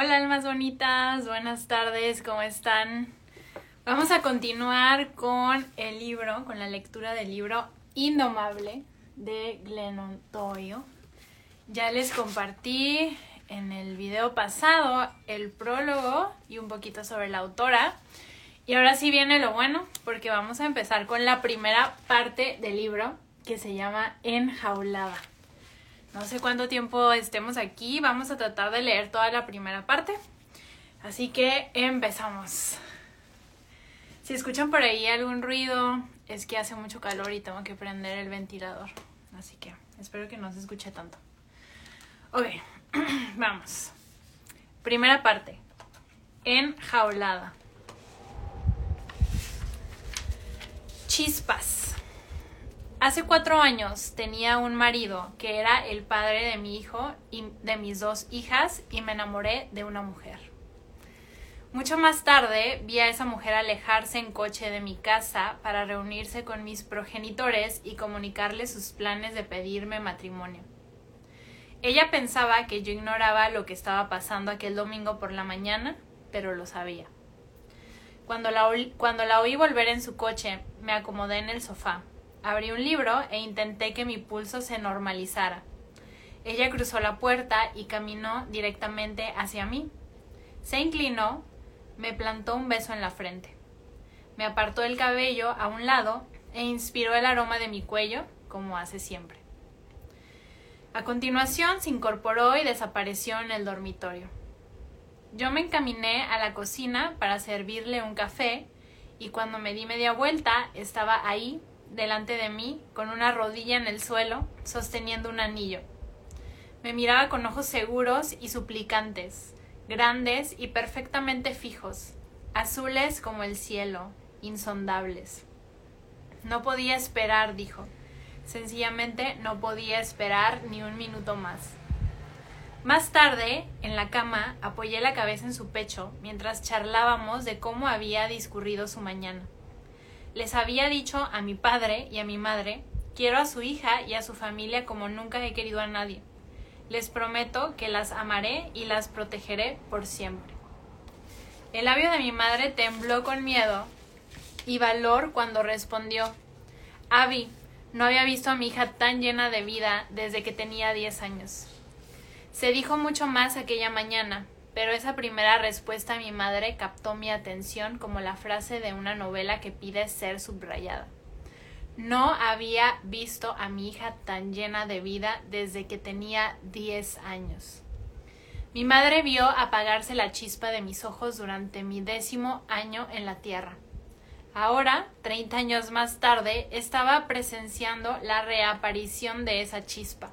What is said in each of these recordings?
Hola almas bonitas, buenas tardes, ¿cómo están? Vamos a continuar con el libro, con la lectura del libro Indomable de Glennon Toyo. Ya les compartí en el video pasado el prólogo y un poquito sobre la autora. Y ahora sí viene lo bueno, porque vamos a empezar con la primera parte del libro, que se llama Enjaulada. No sé cuánto tiempo estemos aquí, vamos a tratar de leer toda la primera parte. Así que empezamos. Si escuchan por ahí algún ruido, es que hace mucho calor y tengo que prender el ventilador. Así que espero que no se escuche tanto. Ok, vamos. Primera parte. Enjaulada. Chispas. Hace cuatro años tenía un marido que era el padre de mi hijo y de mis dos hijas y me enamoré de una mujer. Mucho más tarde vi a esa mujer alejarse en coche de mi casa para reunirse con mis progenitores y comunicarles sus planes de pedirme matrimonio. Ella pensaba que yo ignoraba lo que estaba pasando aquel domingo por la mañana, pero lo sabía. Cuando la, cuando la oí volver en su coche, me acomodé en el sofá, Abrí un libro e intenté que mi pulso se normalizara. Ella cruzó la puerta y caminó directamente hacia mí. Se inclinó, me plantó un beso en la frente. Me apartó el cabello a un lado e inspiró el aroma de mi cuello, como hace siempre. A continuación se incorporó y desapareció en el dormitorio. Yo me encaminé a la cocina para servirle un café y cuando me di media vuelta estaba ahí delante de mí, con una rodilla en el suelo, sosteniendo un anillo. Me miraba con ojos seguros y suplicantes, grandes y perfectamente fijos, azules como el cielo, insondables. No podía esperar, dijo. Sencillamente no podía esperar ni un minuto más. Más tarde, en la cama, apoyé la cabeza en su pecho mientras charlábamos de cómo había discurrido su mañana. Les había dicho a mi padre y a mi madre, quiero a su hija y a su familia como nunca he querido a nadie. Les prometo que las amaré y las protegeré por siempre. El labio de mi madre tembló con miedo y valor cuando respondió Abby, no había visto a mi hija tan llena de vida desde que tenía diez años. Se dijo mucho más aquella mañana, pero esa primera respuesta a mi madre captó mi atención como la frase de una novela que pide ser subrayada. No había visto a mi hija tan llena de vida desde que tenía diez años. Mi madre vio apagarse la chispa de mis ojos durante mi décimo año en la Tierra. Ahora, treinta años más tarde, estaba presenciando la reaparición de esa chispa.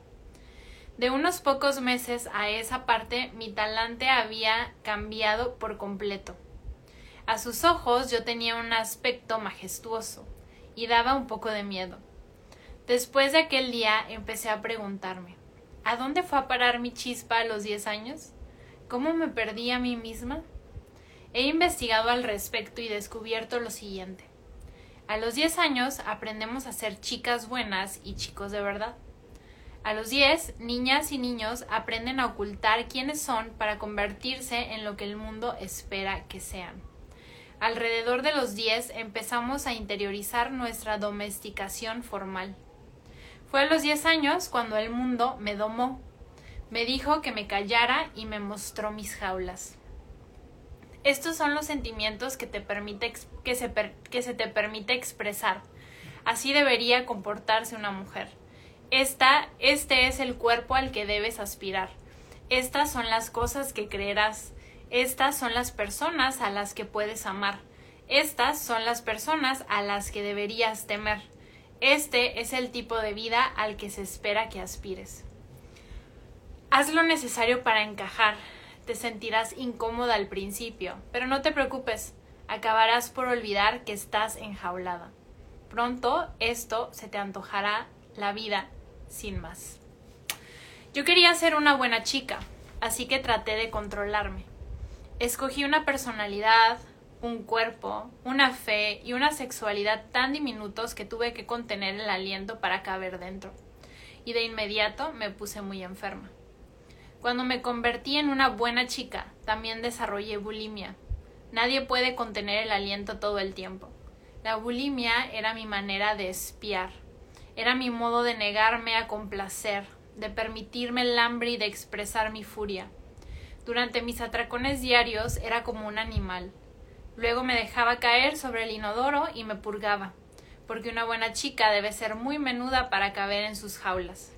De unos pocos meses a esa parte mi talante había cambiado por completo. A sus ojos yo tenía un aspecto majestuoso y daba un poco de miedo. Después de aquel día empecé a preguntarme ¿A dónde fue a parar mi chispa a los diez años? ¿Cómo me perdí a mí misma? He investigado al respecto y descubierto lo siguiente. A los diez años aprendemos a ser chicas buenas y chicos de verdad. A los 10, niñas y niños aprenden a ocultar quiénes son para convertirse en lo que el mundo espera que sean. Alrededor de los 10 empezamos a interiorizar nuestra domesticación formal. Fue a los 10 años cuando el mundo me domó. Me dijo que me callara y me mostró mis jaulas. Estos son los sentimientos que, te permite, que, se, que se te permite expresar. Así debería comportarse una mujer esta, este es el cuerpo al que debes aspirar. Estas son las cosas que creerás. Estas son las personas a las que puedes amar. Estas son las personas a las que deberías temer. Este es el tipo de vida al que se espera que aspires. Haz lo necesario para encajar. Te sentirás incómoda al principio, pero no te preocupes, acabarás por olvidar que estás enjaulada. Pronto esto se te antojará la vida sin más. Yo quería ser una buena chica, así que traté de controlarme. Escogí una personalidad, un cuerpo, una fe y una sexualidad tan diminutos que tuve que contener el aliento para caber dentro. Y de inmediato me puse muy enferma. Cuando me convertí en una buena chica, también desarrollé bulimia. Nadie puede contener el aliento todo el tiempo. La bulimia era mi manera de espiar. Era mi modo de negarme a complacer, de permitirme el hambre y de expresar mi furia. Durante mis atracones diarios era como un animal. Luego me dejaba caer sobre el inodoro y me purgaba, porque una buena chica debe ser muy menuda para caber en sus jaulas.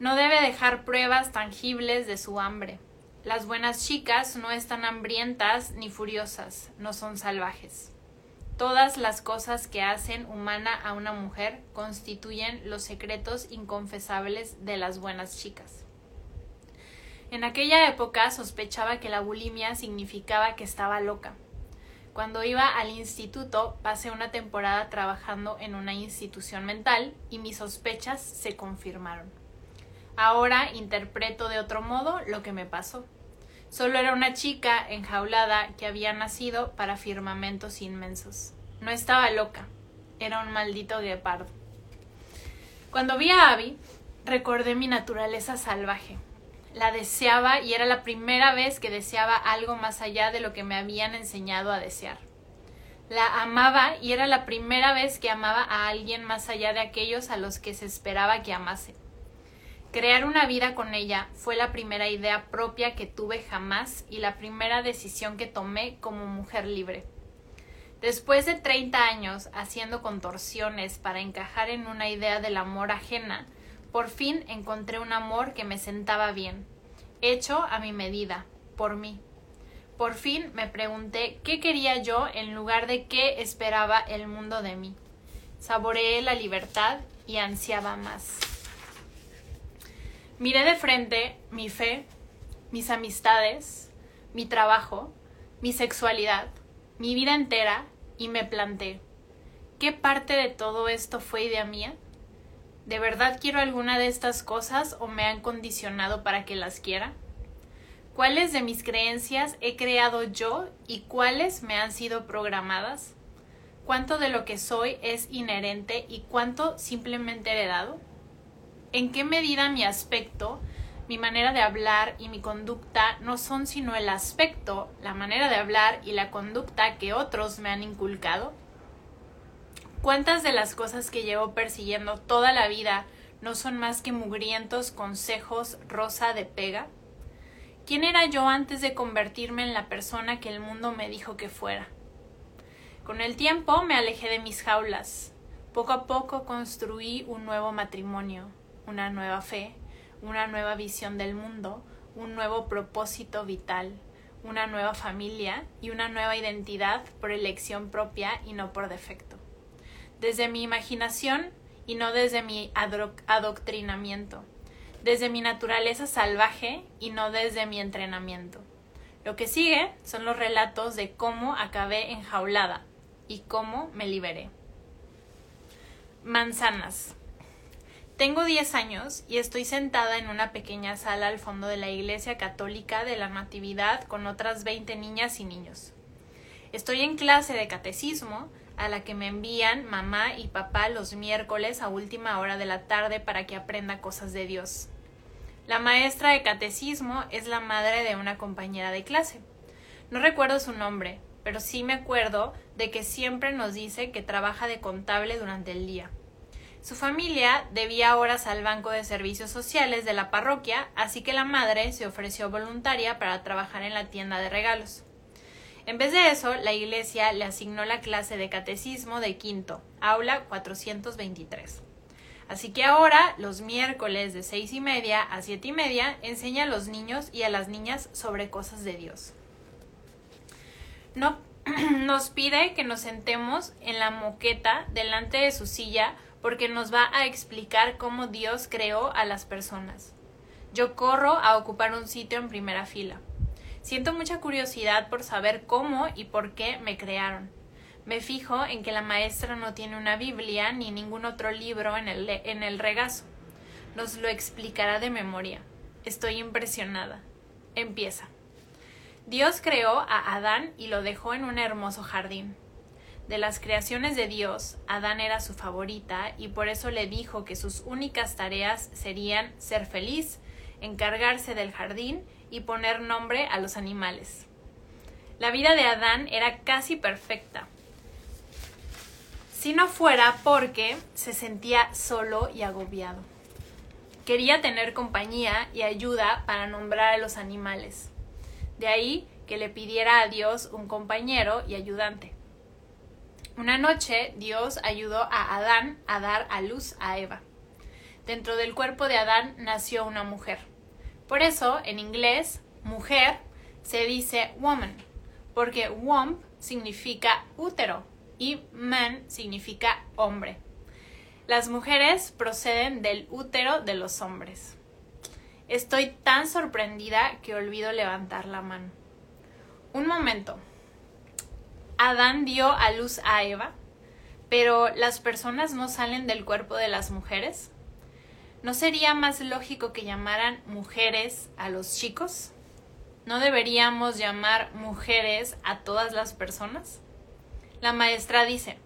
No debe dejar pruebas tangibles de su hambre. Las buenas chicas no están hambrientas ni furiosas, no son salvajes. Todas las cosas que hacen humana a una mujer constituyen los secretos inconfesables de las buenas chicas. En aquella época sospechaba que la bulimia significaba que estaba loca. Cuando iba al instituto pasé una temporada trabajando en una institución mental y mis sospechas se confirmaron. Ahora interpreto de otro modo lo que me pasó. Solo era una chica enjaulada que había nacido para firmamentos inmensos. No estaba loca, era un maldito guepardo. Cuando vi a Abby, recordé mi naturaleza salvaje. La deseaba y era la primera vez que deseaba algo más allá de lo que me habían enseñado a desear. La amaba y era la primera vez que amaba a alguien más allá de aquellos a los que se esperaba que amase. Crear una vida con ella fue la primera idea propia que tuve jamás y la primera decisión que tomé como mujer libre. Después de 30 años haciendo contorsiones para encajar en una idea del amor ajena, por fin encontré un amor que me sentaba bien, hecho a mi medida, por mí. Por fin me pregunté qué quería yo en lugar de qué esperaba el mundo de mí. Saboreé la libertad y ansiaba más. Miré de frente mi fe, mis amistades, mi trabajo, mi sexualidad, mi vida entera y me planté, ¿qué parte de todo esto fue idea mía? ¿De verdad quiero alguna de estas cosas o me han condicionado para que las quiera? ¿Cuáles de mis creencias he creado yo y cuáles me han sido programadas? ¿Cuánto de lo que soy es inherente y cuánto simplemente heredado? En qué medida mi aspecto, mi manera de hablar y mi conducta no son sino el aspecto, la manera de hablar y la conducta que otros me han inculcado? ¿Cuántas de las cosas que llevo persiguiendo toda la vida no son más que mugrientos consejos rosa de pega? ¿Quién era yo antes de convertirme en la persona que el mundo me dijo que fuera? Con el tiempo me alejé de mis jaulas. Poco a poco construí un nuevo matrimonio, una nueva fe, una nueva visión del mundo, un nuevo propósito vital, una nueva familia y una nueva identidad por elección propia y no por defecto. Desde mi imaginación y no desde mi adoctrinamiento, desde mi naturaleza salvaje y no desde mi entrenamiento. Lo que sigue son los relatos de cómo acabé enjaulada y cómo me liberé. Manzanas. Tengo 10 años y estoy sentada en una pequeña sala al fondo de la iglesia católica de la Natividad con otras 20 niñas y niños. Estoy en clase de catecismo a la que me envían mamá y papá los miércoles a última hora de la tarde para que aprenda cosas de Dios. La maestra de catecismo es la madre de una compañera de clase. No recuerdo su nombre, pero sí me acuerdo de que siempre nos dice que trabaja de contable durante el día. Su familia debía horas al Banco de Servicios Sociales de la parroquia, así que la madre se ofreció voluntaria para trabajar en la tienda de regalos. En vez de eso, la iglesia le asignó la clase de catecismo de quinto, aula 423. Así que ahora, los miércoles de seis y media a siete y media, enseña a los niños y a las niñas sobre cosas de Dios. No, nos pide que nos sentemos en la moqueta delante de su silla porque nos va a explicar cómo Dios creó a las personas. Yo corro a ocupar un sitio en primera fila. Siento mucha curiosidad por saber cómo y por qué me crearon. Me fijo en que la maestra no tiene una Biblia ni ningún otro libro en el, en el regazo. Nos lo explicará de memoria. Estoy impresionada. Empieza. Dios creó a Adán y lo dejó en un hermoso jardín. De las creaciones de Dios, Adán era su favorita y por eso le dijo que sus únicas tareas serían ser feliz, encargarse del jardín y poner nombre a los animales. La vida de Adán era casi perfecta, si no fuera porque se sentía solo y agobiado. Quería tener compañía y ayuda para nombrar a los animales. De ahí que le pidiera a Dios un compañero y ayudante. Una noche Dios ayudó a Adán a dar a luz a Eva. Dentro del cuerpo de Adán nació una mujer. Por eso, en inglés, mujer se dice woman, porque womb significa útero y man significa hombre. Las mujeres proceden del útero de los hombres. Estoy tan sorprendida que olvido levantar la mano. Un momento. Adán dio a luz a Eva, pero las personas no salen del cuerpo de las mujeres. ¿No sería más lógico que llamaran mujeres a los chicos? ¿No deberíamos llamar mujeres a todas las personas? La maestra dice,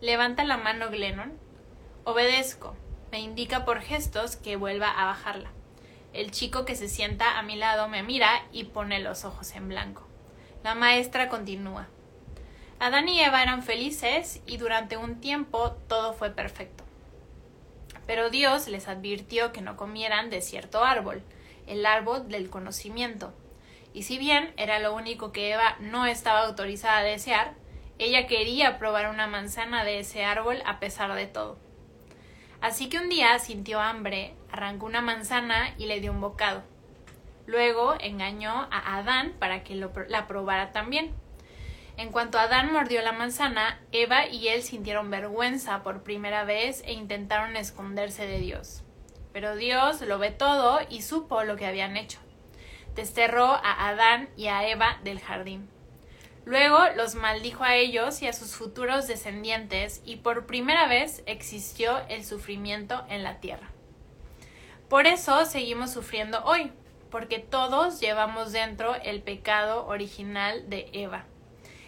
levanta la mano Glennon. Obedezco. Me indica por gestos que vuelva a bajarla. El chico que se sienta a mi lado me mira y pone los ojos en blanco. La maestra continúa. Adán y Eva eran felices y durante un tiempo todo fue perfecto. Pero Dios les advirtió que no comieran de cierto árbol, el árbol del conocimiento. Y si bien era lo único que Eva no estaba autorizada a desear, ella quería probar una manzana de ese árbol a pesar de todo. Así que un día sintió hambre, arrancó una manzana y le dio un bocado. Luego engañó a Adán para que la probara también. En cuanto Adán mordió la manzana, Eva y él sintieron vergüenza por primera vez e intentaron esconderse de Dios. Pero Dios lo ve todo y supo lo que habían hecho. Desterró a Adán y a Eva del jardín. Luego los maldijo a ellos y a sus futuros descendientes y por primera vez existió el sufrimiento en la tierra. Por eso seguimos sufriendo hoy, porque todos llevamos dentro el pecado original de Eva.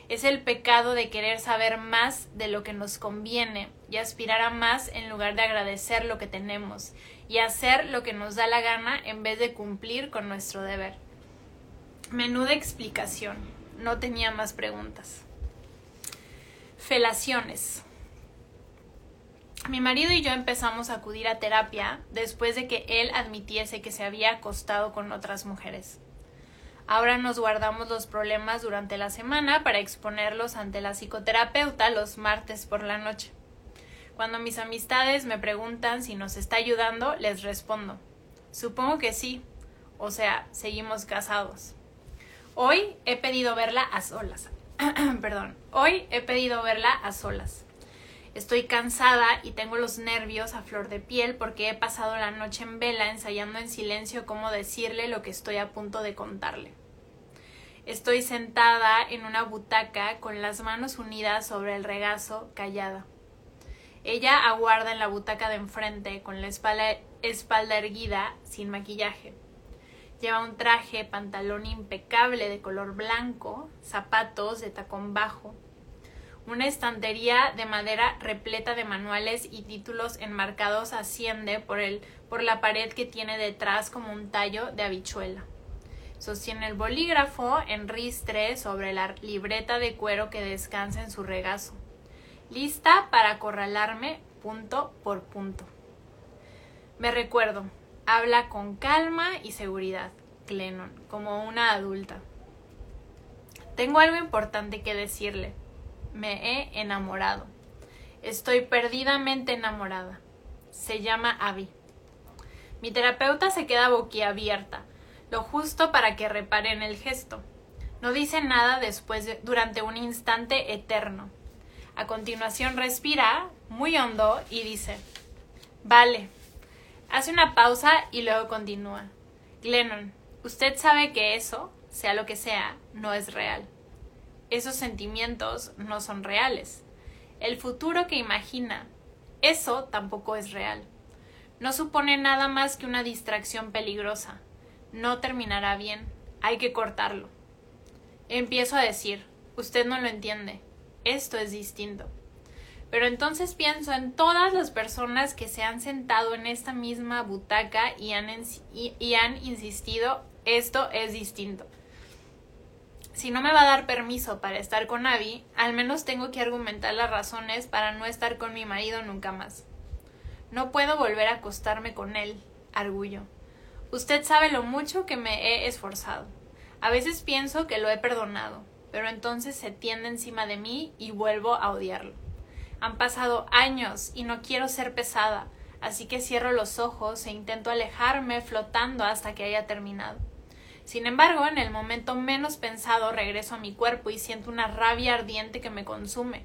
Es el pecado de querer saber más de lo que nos conviene y aspirar a más en lugar de agradecer lo que tenemos y hacer lo que nos da la gana en vez de cumplir con nuestro deber. Menuda explicación. No tenía más preguntas. Felaciones. Mi marido y yo empezamos a acudir a terapia después de que él admitiese que se había acostado con otras mujeres. Ahora nos guardamos los problemas durante la semana para exponerlos ante la psicoterapeuta los martes por la noche. Cuando mis amistades me preguntan si nos está ayudando, les respondo, supongo que sí, o sea, seguimos casados. Hoy he pedido verla a solas. Perdón, hoy he pedido verla a solas. Estoy cansada y tengo los nervios a flor de piel porque he pasado la noche en vela ensayando en silencio cómo decirle lo que estoy a punto de contarle. Estoy sentada en una butaca con las manos unidas sobre el regazo, callada. Ella aguarda en la butaca de enfrente con la espalda, espalda erguida, sin maquillaje. Lleva un traje, pantalón impecable de color blanco, zapatos de tacón bajo, una estantería de madera repleta de manuales y títulos enmarcados asciende por, el, por la pared que tiene detrás como un tallo de habichuela. Sostiene el bolígrafo en ristre sobre la libreta de cuero que descansa en su regazo, lista para acorralarme punto por punto. Me recuerdo, habla con calma y seguridad, Glennon, como una adulta. Tengo algo importante que decirle me he enamorado. Estoy perdidamente enamorada. Se llama Abby. Mi terapeuta se queda boquiabierta, lo justo para que repare en el gesto. No dice nada después de, durante un instante eterno. A continuación respira muy hondo y dice, Vale. Hace una pausa y luego continúa. Glennon, usted sabe que eso, sea lo que sea, no es real esos sentimientos no son reales. El futuro que imagina, eso tampoco es real. No supone nada más que una distracción peligrosa. No terminará bien. Hay que cortarlo. Empiezo a decir, usted no lo entiende. Esto es distinto. Pero entonces pienso en todas las personas que se han sentado en esta misma butaca y han, insistido Esto es distinto. Si no me va a dar permiso para estar con Abby, al menos tengo que argumentar las razones para no estar con mi marido nunca más. No puedo volver a acostarme con él, arguyo. Usted sabe lo mucho que me he esforzado. A veces pienso que lo he perdonado, pero entonces se tiende encima de mí y vuelvo a odiarlo. Han pasado años y no quiero ser pesada, así que cierro los ojos e intento alejarme flotando hasta que haya terminado. Sin embargo, en el momento menos pensado regreso a mi cuerpo y siento una rabia ardiente que me consume.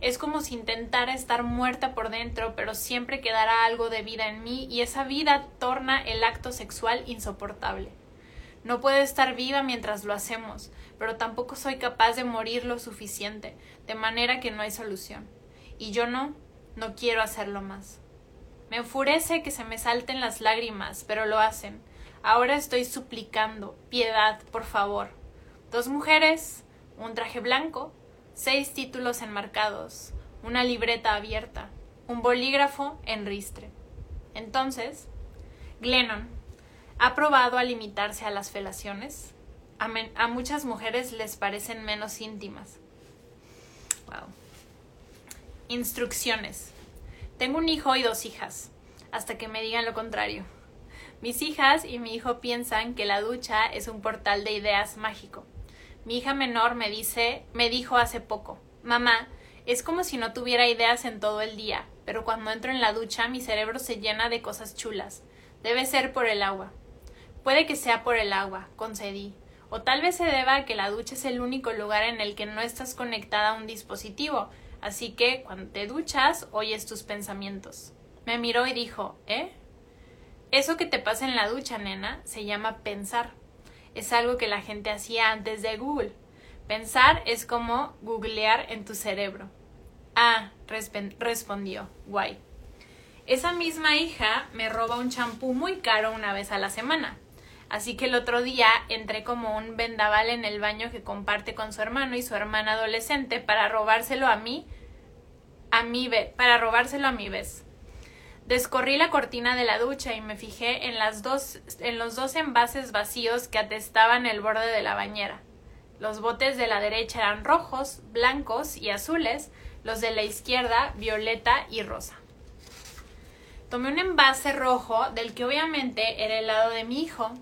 Es como si intentara estar muerta por dentro, pero siempre quedará algo de vida en mí y esa vida torna el acto sexual insoportable. No puedo estar viva mientras lo hacemos, pero tampoco soy capaz de morir lo suficiente, de manera que no hay solución. Y yo no, no quiero hacerlo más. Me enfurece que se me salten las lágrimas, pero lo hacen. Ahora estoy suplicando, piedad, por favor. Dos mujeres, un traje blanco, seis títulos enmarcados, una libreta abierta, un bolígrafo en ristre. Entonces, Glennon, ¿Ha probado a limitarse a las felaciones? A, muchas mujeres les parecen menos íntimas. Wow. Instrucciones. Tengo un hijo y dos hijas, hasta que me digan lo contrario. Mis hijas y mi hijo piensan que la ducha es un portal de ideas mágico. Mi hija menor me dice, me dijo hace poco, mamá, es como si no tuviera ideas en todo el día, pero cuando entro en la ducha mi cerebro se llena de cosas chulas. Debe ser por el agua. Puede que sea por el agua, concedí. O tal vez se deba a que la ducha es el único lugar en el que no estás conectada a un dispositivo, así que cuando te duchas oyes tus pensamientos. Me miró y dijo ¿Eh? Eso que te pasa en la ducha, nena, se llama pensar. Es algo que la gente hacía antes de Google. Pensar es como googlear en tu cerebro. Ah, respondió. Guay. Esa misma hija me roba un champú muy caro una vez a la semana. Así que el otro día entré como un vendaval en el baño que comparte con su hermano y su hermana adolescente para robárselo a mí, a mi para robárselo a mi vez. Descorrí la cortina de la ducha y me fijé en, las dos, en los dos envases vacíos que atestaban el borde de la bañera. Los botes de la derecha eran rojos, blancos y azules, los de la izquierda violeta y rosa. Tomé un envase rojo del que obviamente era el lado de mi hijo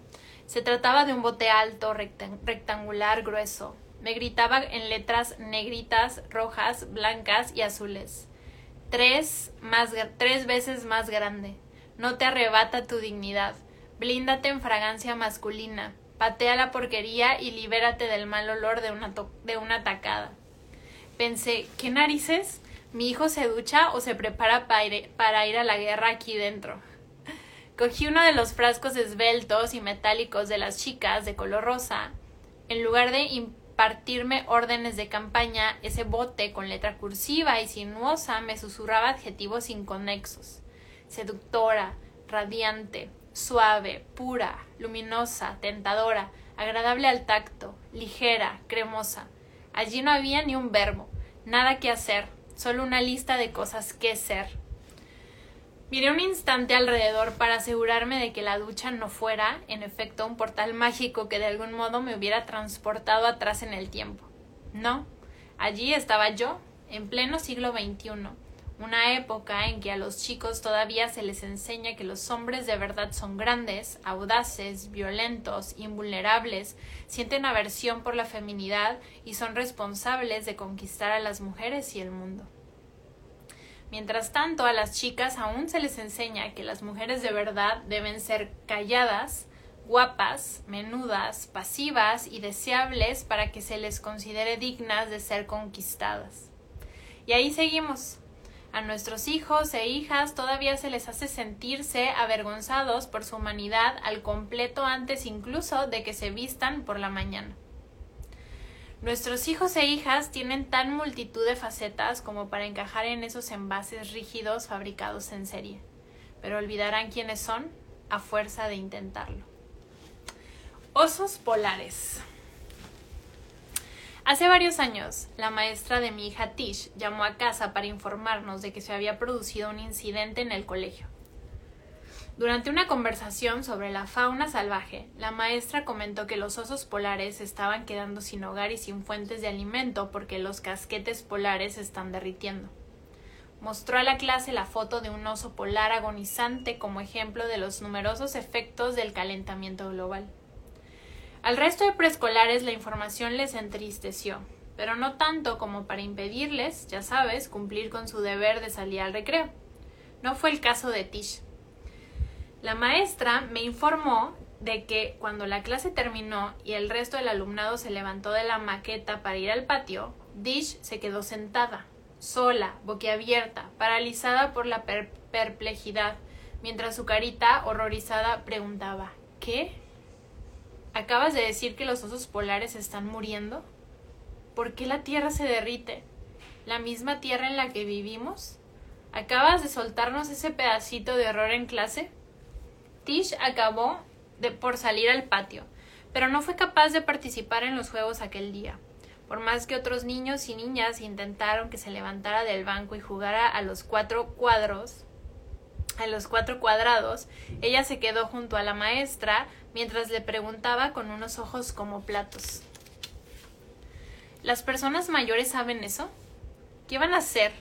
se trataba de un bote alto, rectangular, grueso. Me gritaba en letras negritas, rojas, blancas y azules. Tres, más, tres veces más grande. No te arrebata tu dignidad. Blíndate en fragancia masculina. Patea la porquería y libérate del mal olor de una, de una tacada. Pensé, ¿qué narices? ¿Mi hijo se ducha o se prepara para ir a la guerra aquí dentro? Cogí uno de los frascos esbeltos y metálicos de las chicas de color rosa. En lugar de impartirme órdenes de campaña, ese bote con letra cursiva y sinuosa me susurraba adjetivos inconexos. Seductora, radiante, suave, pura, luminosa, tentadora, agradable al tacto, ligera, cremosa. Allí no había ni un verbo, nada que hacer, solo una lista de cosas que ser. Miré un instante alrededor para asegurarme de que la ducha no fuera, en efecto, un portal mágico que de algún modo me hubiera transportado atrás en el tiempo. No, allí estaba yo, en pleno siglo XXI, una época en que a los chicos todavía se les enseña que los hombres de verdad son grandes, audaces, violentos, invulnerables, sienten aversión por la feminidad y son responsables de conquistar a las mujeres y el mundo. Mientras tanto, a las chicas aún se les enseña que las mujeres de verdad deben ser calladas, guapas, menudas, pasivas y deseables para que se les considere dignas de ser conquistadas. Y ahí seguimos. A nuestros hijos e hijas todavía se les hace sentirse avergonzados por su humanidad al completo antes incluso de que se vistan por la mañana. Nuestros hijos e hijas tienen tan multitud de facetas como para encajar en esos envases rígidos fabricados en serie, pero olvidarán quiénes son a fuerza de intentarlo. Osos polares. Hace varios años, la maestra de mi hija Tish llamó a casa para informarnos de que se había producido un incidente en el colegio. Durante una conversación sobre la fauna salvaje, la maestra comentó que los osos polares estaban quedando sin hogar y sin fuentes de alimento porque los casquetes polares se están derritiendo. Mostró a la clase la foto de un oso polar agonizante como ejemplo de los numerosos efectos del calentamiento global. Al resto de preescolares la información les entristeció, pero no tanto como para impedirles, ya sabes, cumplir con su deber de salir al recreo. No fue el caso de Tish. La maestra me informó de que cuando la clase terminó y el resto del alumnado se levantó de la maqueta para ir al patio, Tish se quedó sentada, sola, boquiabierta, paralizada por la perplejidad, mientras su carita horrorizada preguntaba ¿Qué? ¿Acabas de decir que los osos polares están muriendo? ¿Por qué la Tierra se derrite? ¿La misma Tierra en la que vivimos? ¿Acabas de soltarnos ese pedacito de horror en clase? Tish acabó de, por salir al patio, pero no fue capaz de participar en los juegos aquel día. Por más que otros niños y niñas intentaron que se levantara del banco y jugara a los cuatro cuadros, a los cuatro cuadrados, ella se quedó junto a la maestra mientras le preguntaba con unos ojos como platos. ¿Las personas mayores saben eso? ¿Qué van a hacer?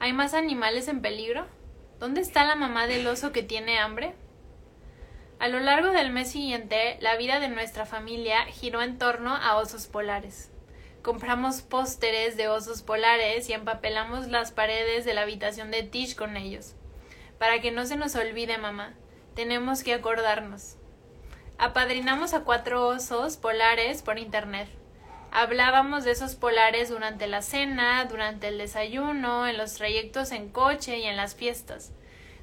¿Hay más animales en peligro? ¿Dónde está la mamá del oso que tiene hambre? A lo largo del mes siguiente, la vida de nuestra familia giró en torno a osos polares. Compramos pósteres de osos polares y empapelamos las paredes de la habitación de Tish con ellos. Para que no se nos olvide, mamá, tenemos que acordarnos. Apadrinamos a cuatro osos polares por internet. Hablábamos de esos polares durante la cena, durante el desayuno, en los trayectos en coche y en las fiestas.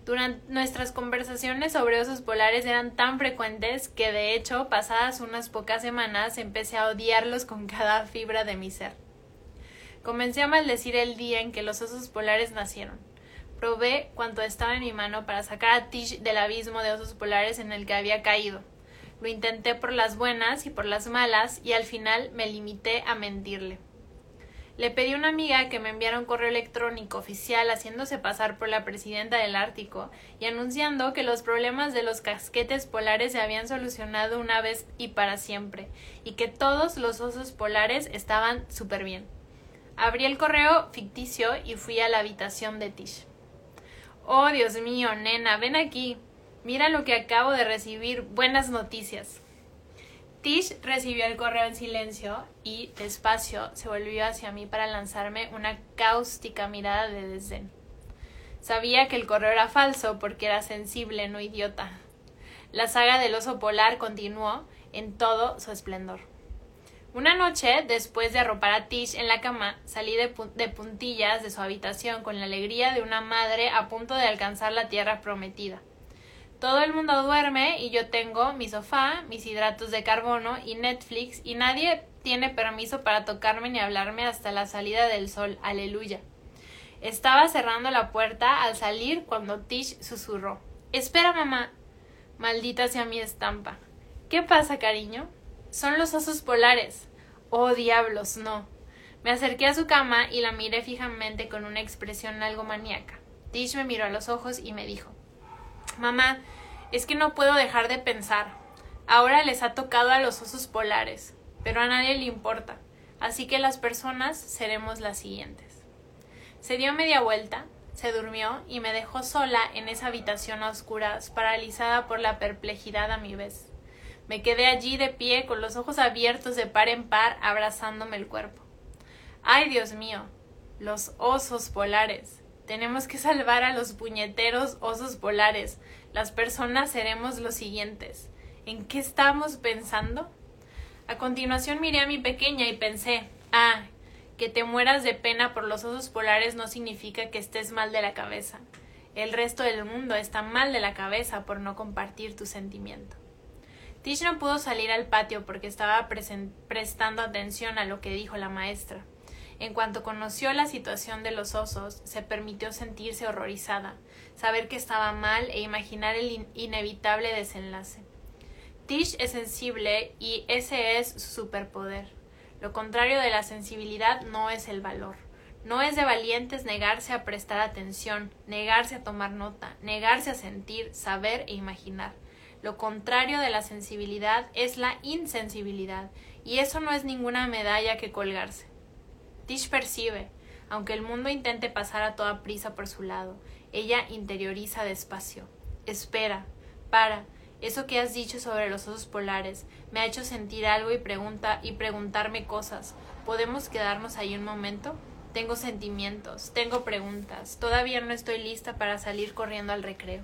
Durante nuestras conversaciones sobre osos polares eran tan frecuentes que de hecho, pasadas unas pocas semanas, empecé a odiarlos con cada fibra de mi ser. Comencé a maldecir el día en que los osos polares nacieron. Probé cuanto estaba en mi mano para sacar a Tish del abismo de osos polares en el que había caído. Lo intenté por las buenas y por las malas y al final me limité a mentirle. Le pedí a una amiga que me enviara un correo electrónico oficial haciéndose pasar por la presidenta del Ártico y anunciando que los problemas de los casquetes polares se habían solucionado una vez y para siempre y que todos los osos polares estaban súper bien. Abrí el correo ficticio y fui a la habitación de Tish. Oh, Dios mío, nena, ven aquí. Mira lo que acabo de recibir. Buenas noticias. Tish recibió el correo en silencio y, despacio, se volvió hacia mí para lanzarme una cáustica mirada de desdén. Sabía que el correo era falso porque era sensible, no idiota. La saga del oso polar continuó en todo su esplendor. Una noche, después de arropar a Tish en la cama, salí de, de, puntillas de su habitación con la alegría de una madre a punto de alcanzar la tierra prometida. Todo el mundo duerme y yo tengo mi sofá, mis hidratos de carbono y Netflix y nadie tiene permiso para tocarme ni hablarme hasta la salida del sol. Aleluya. Estaba cerrando la puerta al salir cuando Tish susurró. Espera, mamá. Maldita sea mi estampa. ¿Qué pasa, cariño? Son los osos polares. Oh, diablos, no. Me acerqué a su cama y la miré fijamente con una expresión algo maníaca. Tish me miró a los ojos y me dijo Mamá, es que no puedo dejar de pensar. Ahora les ha tocado a los osos polares, pero a nadie le importa, así que las personas seremos las siguientes. Se dio media vuelta, se durmió y me dejó sola en esa habitación a oscuras, paralizada por la perplejidad a mi vez. Me quedé allí de pie con los ojos abiertos de par en par, abrazándome el cuerpo. Ay, Dios mío, los osos polares. Tenemos que salvar a los puñeteros osos polares. Las personas seremos los siguientes. ¿En qué estamos pensando? A continuación miré a mi pequeña y pensé, ah, que te mueras de pena por los osos polares no significa que estés mal de la cabeza. El resto del mundo está mal de la cabeza por no compartir tu sentimiento. Tish no pudo salir al patio porque estaba prestando atención a lo que dijo la maestra. En cuanto conoció la situación de los osos, se permitió sentirse horrorizada, saber que estaba mal e imaginar el inevitable desenlace. Tish es sensible y ese es su superpoder. Lo contrario de la sensibilidad no es el valor. No es de valientes negarse a prestar atención, negarse a tomar nota, negarse a sentir, saber e imaginar. Lo contrario de la sensibilidad es la insensibilidad, y eso no es ninguna medalla que colgarse. Tish percibe, aunque el mundo intente pasar a toda prisa por su lado, ella interioriza despacio. Espera, para, eso que has dicho sobre los osos polares me ha hecho sentir algo y pregunta y preguntarme cosas. ¿Podemos quedarnos ahí un momento? Tengo sentimientos, tengo preguntas. Todavía no estoy lista para salir corriendo al recreo.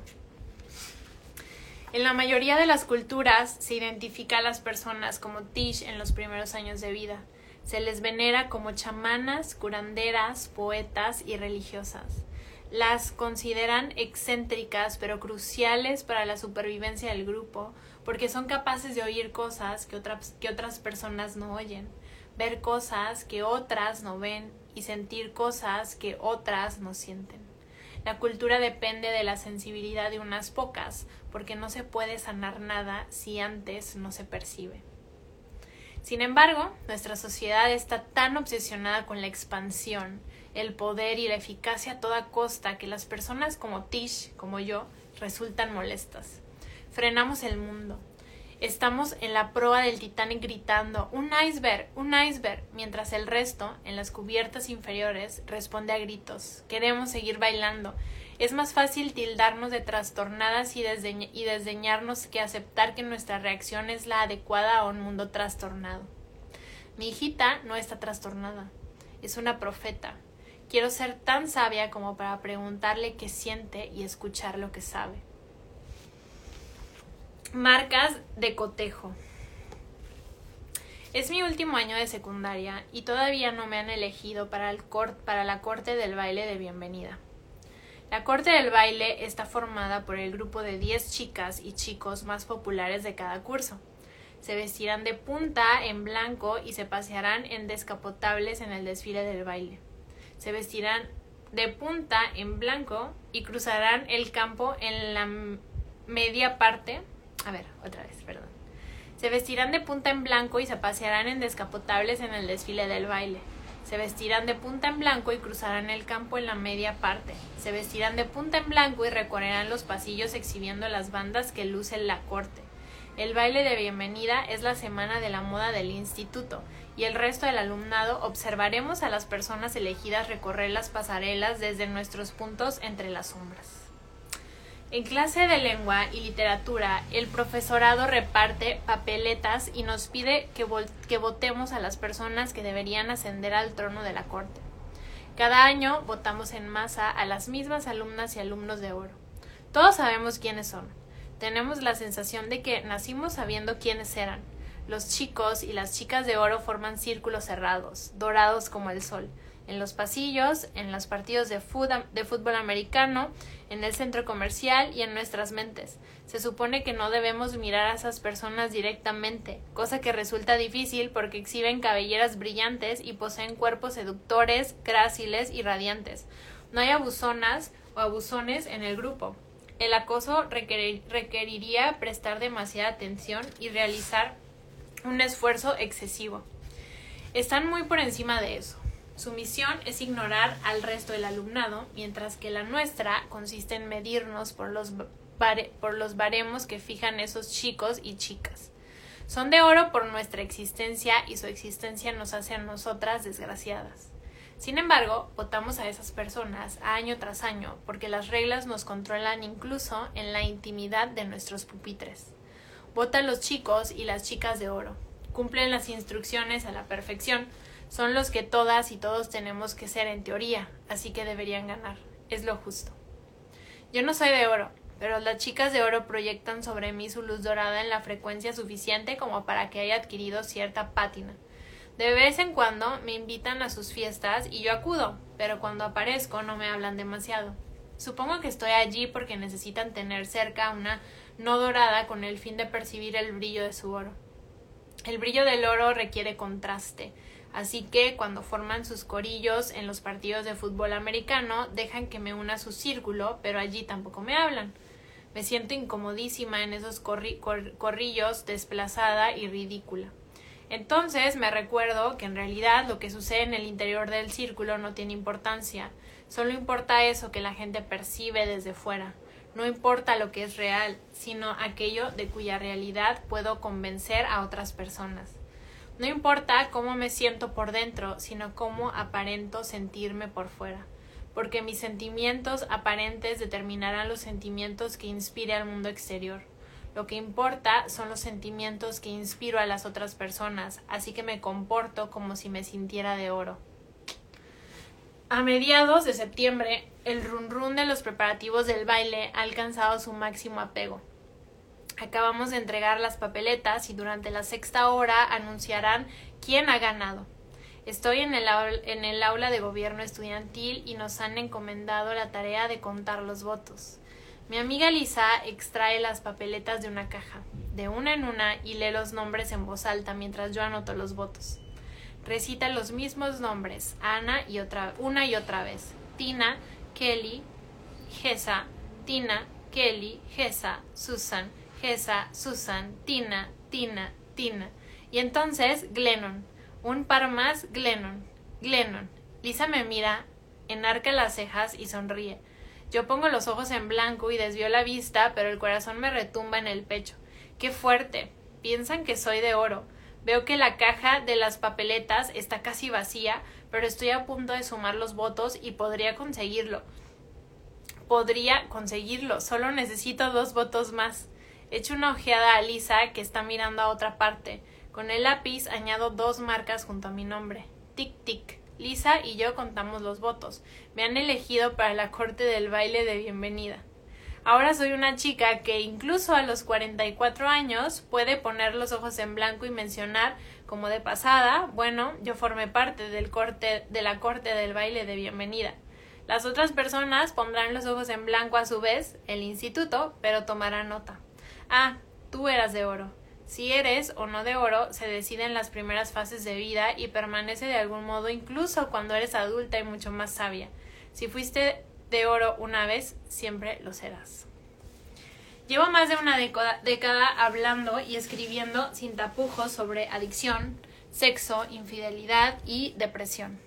En la mayoría de las culturas se identifica a las personas como Tish en los primeros años de vida. Se les venera como chamanas, curanderas, poetas y religiosas. Las consideran excéntricas pero cruciales para la supervivencia del grupo porque son capaces de oír cosas que otras, que otras personas no oyen, ver cosas que otras no ven y sentir cosas que otras no sienten. La cultura depende de la sensibilidad de unas pocas, porque no se puede sanar nada si antes no se percibe. Sin embargo, nuestra sociedad está tan obsesionada con la expansión, el poder y la eficacia a toda costa que las personas como Tish, como yo, resultan molestas. Frenamos el mundo, Estamos en la proa del Titanic gritando un iceberg, un iceberg, mientras el resto, en las cubiertas inferiores, responde a gritos. Queremos seguir bailando. Es más fácil tildarnos de trastornadas y, desdeñarnos que aceptar que nuestra reacción es la adecuada a un mundo trastornado. Mi hijita no está trastornada. Es una profeta. Quiero ser tan sabia como para preguntarle qué siente y escuchar lo que sabe. Marcas de cotejo. Es mi último año de secundaria y todavía no me han elegido para, el para la corte del baile de bienvenida. La corte del baile está formada por el grupo de 10 chicas y chicos más populares de cada curso. Se vestirán de punta en blanco y se pasearán en descapotables en el desfile del baile. Se vestirán de punta en blanco y cruzarán el campo en la media parte a ver, otra vez, perdón. Se vestirán de punta en blanco y se pasearán en descapotables en el desfile del baile. Se vestirán de punta en blanco y cruzarán el campo en la media parte. Se vestirán de punta en blanco y recorrerán los pasillos exhibiendo las bandas que lucen la corte. El baile de bienvenida es la semana de la moda del instituto y el resto del alumnado observaremos a las personas elegidas recorrer las pasarelas desde nuestros puntos entre las sombras. En clase de lengua y literatura, el profesorado reparte papeletas y nos pide que, que, votemos a las personas que deberían ascender al trono de la corte. Cada año votamos en masa a las mismas alumnas y alumnos de oro. Todos sabemos quiénes son. Tenemos la sensación de que nacimos sabiendo quiénes eran. Los chicos y las chicas de oro forman círculos cerrados, dorados como el sol en los pasillos, en los partidos de, fútbol americano, en el centro comercial y en nuestras mentes. Se supone que no debemos mirar a esas personas directamente, cosa que resulta difícil porque exhiben cabelleras brillantes y poseen cuerpos seductores, gráciles y radiantes. No hay abusonas o abusones en el grupo. El acoso requeriría prestar demasiada atención y realizar un esfuerzo excesivo. Están muy por encima de eso. Su misión es ignorar al resto del alumnado, mientras que la nuestra consiste en medirnos por los, por los baremos que fijan esos chicos y chicas. Son de oro por nuestra existencia y su existencia nos hace a nosotras desgraciadas. Sin embargo, votamos a esas personas año tras año porque las reglas nos controlan incluso en la intimidad de nuestros pupitres. Votan los chicos y las chicas de oro. Cumplen las instrucciones a la perfección, son los que todas y todos tenemos que ser en teoría, así que deberían ganar. Es lo justo. Yo no soy de oro, pero las chicas de oro proyectan sobre mí su luz dorada en la frecuencia suficiente como para que haya adquirido cierta pátina. De vez en cuando me invitan a sus fiestas y yo acudo, pero cuando aparezco no me hablan demasiado. Supongo que estoy allí porque necesitan tener cerca una no dorada con el fin de percibir el brillo de su oro. El brillo del oro requiere contraste, Así que cuando forman sus corillos en los partidos de fútbol americano, dejan que me una a su círculo, pero allí tampoco me hablan. Me siento incomodísima en esos corrillos, desplazada y ridícula. Entonces me recuerdo que en realidad lo que sucede en el interior del círculo no tiene importancia, solo importa eso que la gente percibe desde fuera. No importa lo que es real, sino aquello de cuya realidad puedo convencer a otras personas. No importa cómo me siento por dentro, sino cómo aparento sentirme por fuera, porque mis sentimientos aparentes determinarán los sentimientos que inspire al mundo exterior. Lo que importa son los sentimientos que inspiro a las otras personas, así que me comporto como si me sintiera de oro. A mediados de septiembre, el run run de los preparativos del baile ha alcanzado su máximo apego. Acabamos de entregar las papeletas y durante la sexta hora anunciarán quién ha ganado. Estoy en el, en el aula de gobierno estudiantil y nos han encomendado la tarea de contar los votos. Mi amiga Lisa extrae las papeletas de una caja, de una en una, y lee los nombres en voz alta mientras yo anoto los votos. Recita los mismos nombres, Ana y otra, una y otra vez. Tina, Kelly, Gesa, Tina, Kelly, Gesa, Susan, Gesa, Susan, Tina, Tina, Tina. Y entonces Glennon. Un par más, Glennon. Glennon. Lisa me mira, enarca las cejas y sonríe. Yo pongo los ojos en blanco y desvío la vista, pero el corazón me retumba en el pecho. ¡Qué fuerte! Piensan que soy de oro. Veo que la caja de las papeletas está casi vacía, pero estoy a punto de sumar los votos y podría conseguirlo. Podría conseguirlo. Solo necesito dos votos más. Echo una ojeada a Lisa, que está mirando a otra parte. Con el lápiz añado dos marcas junto a mi nombre. Tic tic. Lisa y yo contamos los votos. Me han elegido para la corte del baile de bienvenida. Ahora soy una chica que incluso a los 44 años puede poner los ojos en blanco y mencionar como de pasada, bueno, yo formé parte del corte de la corte del baile de bienvenida. Las otras personas pondrán los ojos en blanco a su vez, el instituto, pero tomarán nota. Ah, tú eras de oro. Si eres o no de oro se decide en las primeras fases de vida y permanece de algún modo incluso cuando eres adulta y mucho más sabia. Si fuiste de oro una vez, siempre lo serás. Llevo más de una década hablando y escribiendo sin tapujos sobre adicción, sexo, infidelidad y depresión.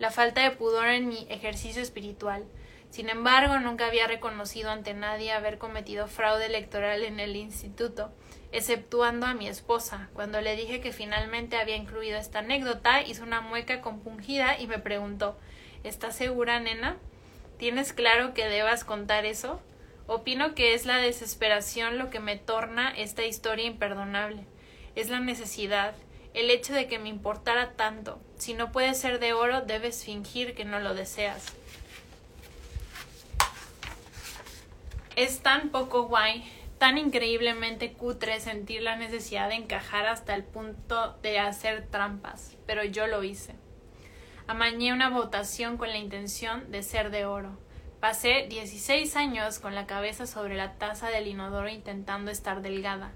La falta de pudor en mi ejercicio espiritual. Sin embargo, nunca había reconocido ante nadie haber cometido fraude electoral en el instituto exceptuando a mi esposa. Cuando le dije que finalmente había incluido esta anécdota, hizo una mueca compungida y me preguntó ¿Estás segura, nena? ¿Tienes claro que debas contar eso? Opino que es la desesperación lo que me torna esta historia imperdonable. Es la necesidad, el hecho de que me importara tanto. Si no puedes ser de oro, debes fingir que no lo deseas. Es tan poco guay tan increíblemente cutre sentir la necesidad de encajar hasta el punto de hacer trampas, pero yo lo hice. Amañé una votación con la intención de ser de oro. Pasé 16 años con la cabeza sobre la taza del inodoro intentando estar delgada.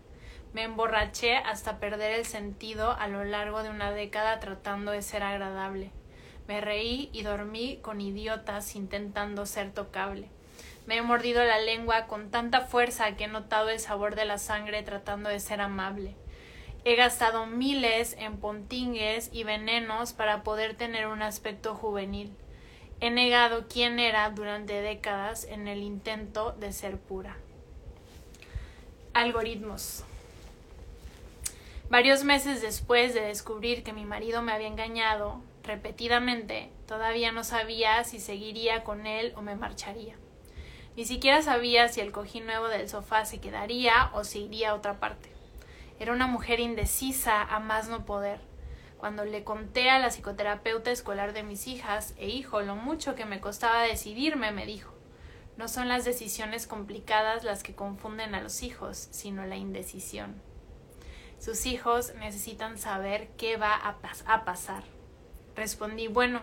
Me emborraché hasta perder el sentido a lo largo de una década tratando de ser agradable. Me reí y dormí con idiotas intentando ser tocable. Me he mordido la lengua con tanta fuerza que he notado el sabor de la sangre tratando de ser amable. He gastado miles en pontingues y venenos para poder tener un aspecto juvenil. He negado quién era durante décadas en el intento de ser pura. Algoritmos. Varios meses después de descubrir que mi marido me había engañado repetidamente, todavía no sabía si seguiría con él o me marcharía. Ni siquiera sabía si el cojín nuevo del sofá se quedaría o se iría a otra parte. Era una mujer indecisa a más no poder. Cuando le conté a la psicoterapeuta escolar de mis hijas e hijo lo mucho que me costaba decidirme, me dijo No son las decisiones complicadas las que confunden a los hijos, sino la indecisión. Sus hijos necesitan saber qué va a, a pasar. Respondí Bueno,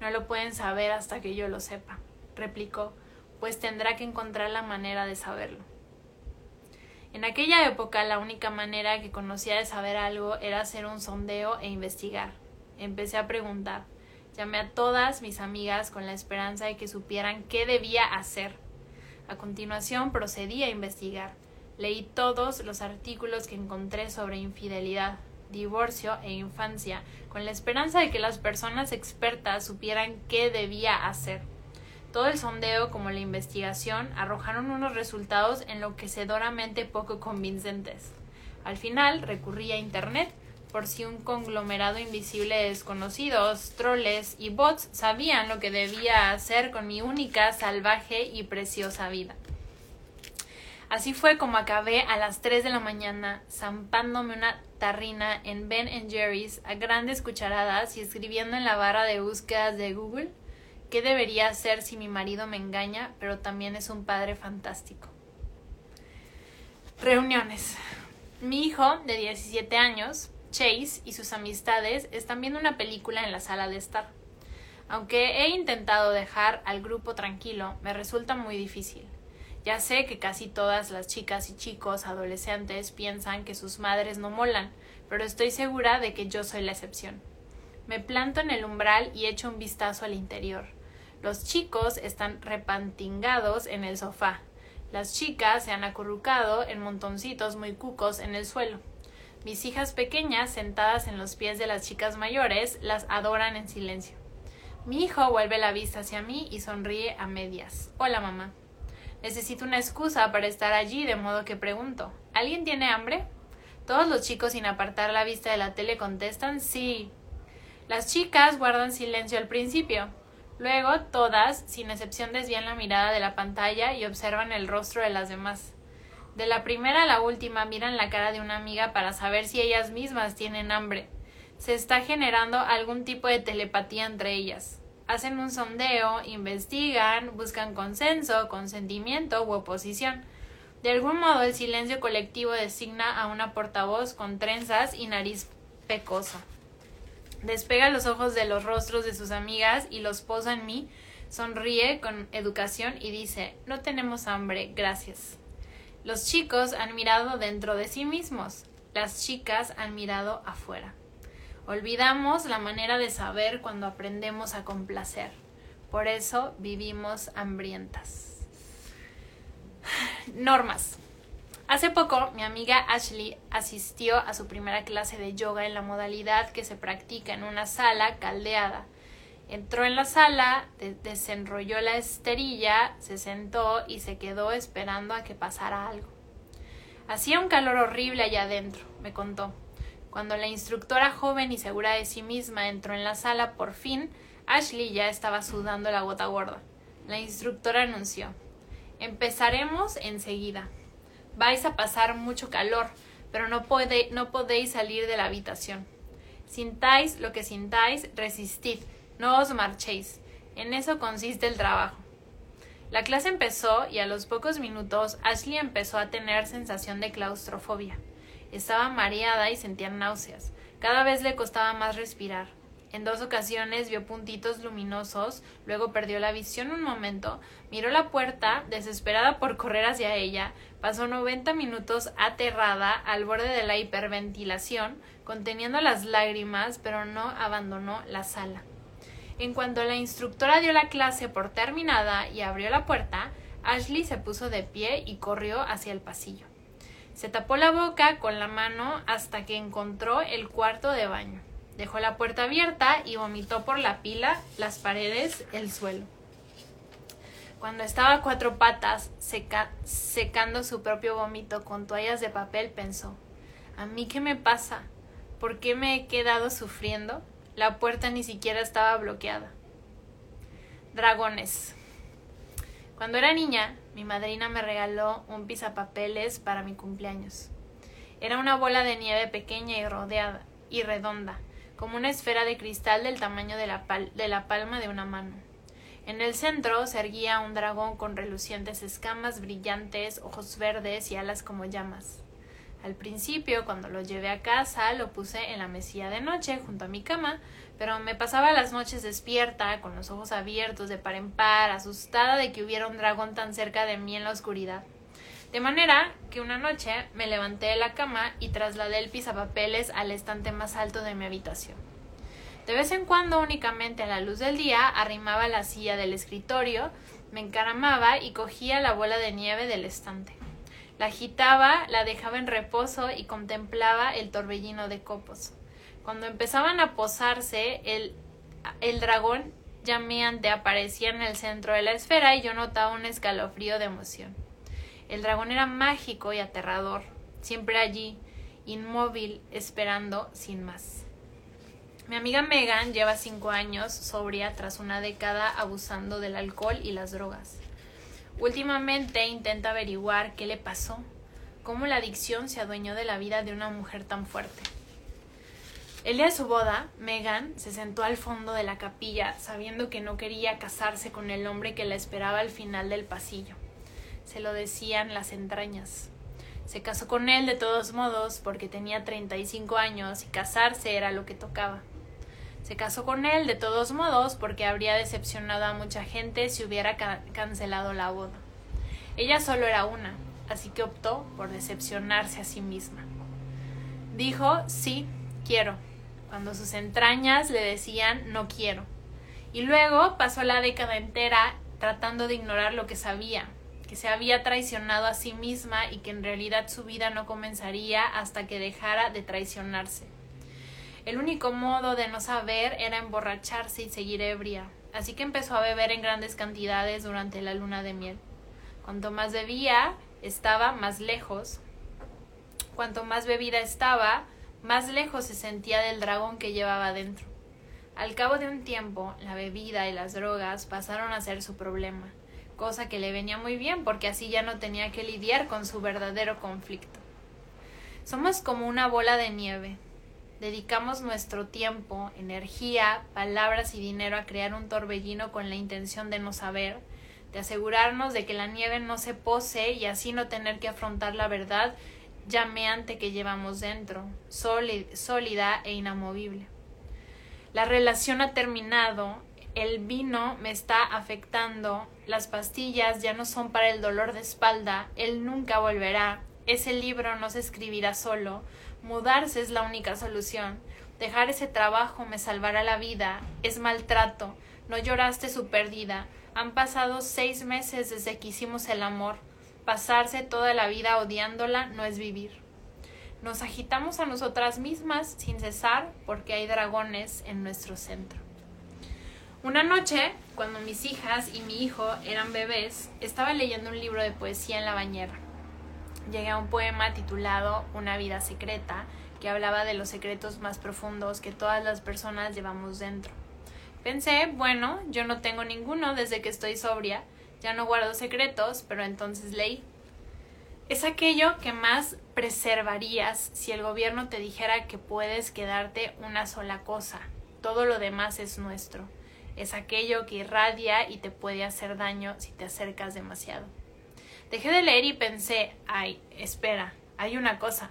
no lo pueden saber hasta que yo lo sepa. Replicó pues tendrá que encontrar la manera de saberlo. En aquella época la única manera que conocía de saber algo era hacer un sondeo e investigar. Empecé a preguntar. Llamé a todas mis amigas con la esperanza de que supieran qué debía hacer. A continuación procedí a investigar. Leí todos los artículos que encontré sobre infidelidad. divorcio e infancia, con la esperanza de que las personas expertas supieran qué debía hacer. Todo el sondeo como la investigación arrojaron unos resultados enloquecedoramente poco convincentes. Al final recurrí a Internet por si un conglomerado invisible de desconocidos, troles y bots sabían lo que debía hacer con mi única, salvaje y preciosa vida. Así fue como acabé a las 3 de la mañana zampándome una tarrina en Ben Jerry's a grandes cucharadas y escribiendo en la barra de búsquedas de Google qué debería hacer si mi marido me engaña, pero también es un padre fantástico. Reuniones. Mi hijo, de 17 años, Chase y sus amistades están viendo una película en la sala de estar. Aunque he intentado dejar al grupo tranquilo, me resulta muy difícil. Ya sé que casi todas las chicas y chicos adolescentes piensan que sus madres no molan, pero estoy segura de que yo soy la excepción. Me planto en el umbral y echo un vistazo al interior. Los chicos están repantingados en el sofá. Las chicas se han acurrucado en montoncitos muy cucos en el suelo. Mis hijas pequeñas, sentadas en los pies de las chicas mayores, las adoran en silencio. Mi hijo vuelve la vista hacia mí y sonríe a medias. Hola, mamá. Necesito una excusa para estar allí, de modo que pregunto ¿Alguien tiene hambre? Todos los chicos sin apartar la vista de la tele contestan sí. Las chicas guardan silencio al principio. Luego, todas, sin excepción, desvían la mirada de la pantalla y observan el rostro de las demás. De la primera a la última miran la cara de una amiga para saber si ellas mismas tienen hambre. Se está generando algún tipo de telepatía entre ellas. Hacen un sondeo, investigan, buscan consenso, consentimiento u oposición. De algún modo el silencio colectivo designa a una portavoz con trenzas y nariz pecosa. Despega los ojos de los rostros de sus amigas y los posa en mí, sonríe con educación y dice No tenemos hambre, gracias. Los chicos han mirado dentro de sí mismos, las chicas han mirado afuera. Olvidamos la manera de saber cuando aprendemos a complacer. Por eso vivimos hambrientas. Normas. Hace poco mi amiga Ashley asistió a su primera clase de yoga en la modalidad que se practica en una sala caldeada Entró en la sala, desenrolló la esterilla, se sentó y se quedó esperando a que pasara algo. Hacía un calor horrible allá adentro, me contó. Cuando la instructora joven y segura de sí misma entró en la sala, por fin, Ashley ya estaba sudando la gota gorda. La instructora anunció Empezaremos enseguida. Vais a pasar mucho calor, pero no, no podéis salir de la habitación. Sintáis lo que sintáis, resistid no os marchéis. En eso consiste el trabajo. La clase empezó y a los pocos minutos Ashley empezó a tener sensación de claustrofobia. Estaba mareada y sentía náuseas. Cada vez le costaba más respirar. En dos ocasiones vio puntitos luminosos, luego perdió la visión un momento, miró la puerta, desesperada por correr hacia ella, pasó 90 minutos aterrada al borde de la hiperventilación, conteniendo las lágrimas, pero no abandonó la sala. En cuanto la instructora dio la clase por terminada y abrió la puerta, Ashley se puso de pie y corrió hacia el pasillo. Se tapó la boca con la mano hasta que encontró el cuarto de baño. Dejó la puerta abierta y vomitó por la pila, las paredes, el suelo. Cuando estaba a cuatro patas, secando su propio vómito con toallas de papel, pensó ¿A mí qué me pasa? ¿Por qué me he quedado sufriendo? La puerta ni siquiera estaba bloqueada. Dragones. Cuando era niña, mi madrina me regaló un pisapapeles para mi cumpleaños. Era una bola de nieve pequeña y rodeada y redonda, como una esfera de cristal del tamaño de la, de la palma de una mano. En el centro se erguía un dragón con relucientes escamas brillantes, ojos verdes y alas como llamas. Al principio, cuando lo llevé a casa, lo puse en la mesilla de noche junto a mi cama, pero me pasaba las noches despierta, con los ojos abiertos de par en par, asustada de que hubiera un dragón tan cerca de mí en la oscuridad. De manera que una noche me levanté de la cama y trasladé el pisapapeles al estante más alto de mi habitación. De vez en cuando, únicamente a la luz del día, arrimaba la silla del escritorio, me encaramaba y cogía la bola de nieve del estante. La agitaba, la dejaba en reposo y contemplaba el torbellino de copos. Cuando empezaban a posarse, el, el dragón llameante aparecía en el centro de la esfera y yo notaba un escalofrío de emoción. El dragón era mágico y aterrador, siempre allí, inmóvil, esperando sin más. Mi amiga Megan lleva cinco años sobria tras una década abusando del alcohol y las drogas. Últimamente intenta averiguar qué le pasó, cómo la adicción se adueñó de la vida de una mujer tan fuerte. El día de su boda, Megan se sentó al fondo de la capilla sabiendo que no quería casarse con el hombre que la esperaba al final del pasillo. Se lo decían las entrañas. Se casó con él de todos modos porque tenía 35 años y casarse era lo que tocaba. Se casó con él de todos modos porque habría decepcionado a mucha gente si hubiera cancelado la boda. Ella solo era una, así que optó por decepcionarse a sí misma. Dijo, sí, quiero, cuando sus entrañas le decían, no quiero. Y luego pasó la década entera tratando de ignorar lo que sabía, que se había traicionado a sí misma y que en realidad su vida no comenzaría hasta que dejara de traicionarse. El único modo de no saber era emborracharse y seguir ebria, así que empezó a beber en grandes cantidades durante la luna de miel. Cuanto más bebía, estaba más lejos. Cuanto más bebida estaba, más lejos se sentía del dragón que llevaba dentro. Al cabo de un tiempo, la bebida y las drogas pasaron a ser su problema, cosa que le venía muy bien porque así ya no tenía que lidiar con su verdadero conflicto. Somos como una bola de nieve, dedicamos nuestro tiempo, energía, palabras y dinero a crear un torbellino con la intención de no saber, de asegurarnos de que la nieve no se pose y así no tener que afrontar la verdad llameante que llevamos dentro, sólida e inamovible. La relación ha terminado, el vino me está afectando, las pastillas ya no son para el dolor de espalda, él nunca volverá, ese libro no se escribirá solo, Mudarse es la única solución. Dejar ese trabajo me salvará la vida. Es maltrato. No lloraste su pérdida. Han pasado seis meses desde que hicimos el amor. Pasarse toda la vida odiándola no es vivir. Nos agitamos a nosotras mismas sin cesar porque hay dragones en nuestro centro. Una noche, cuando mis hijas y mi hijo eran bebés, estaba leyendo un libro de poesía en la bañera llegué a un poema titulado Una vida secreta, que hablaba de los secretos más profundos que todas las personas llevamos dentro. Pensé, bueno, yo no tengo ninguno desde que estoy sobria, ya no guardo secretos, pero entonces leí. Es aquello que más preservarías si el gobierno te dijera que puedes quedarte una sola cosa, todo lo demás es nuestro. Es aquello que irradia y te puede hacer daño si te acercas demasiado. Dejé de leer y pensé, ay, espera, hay una cosa,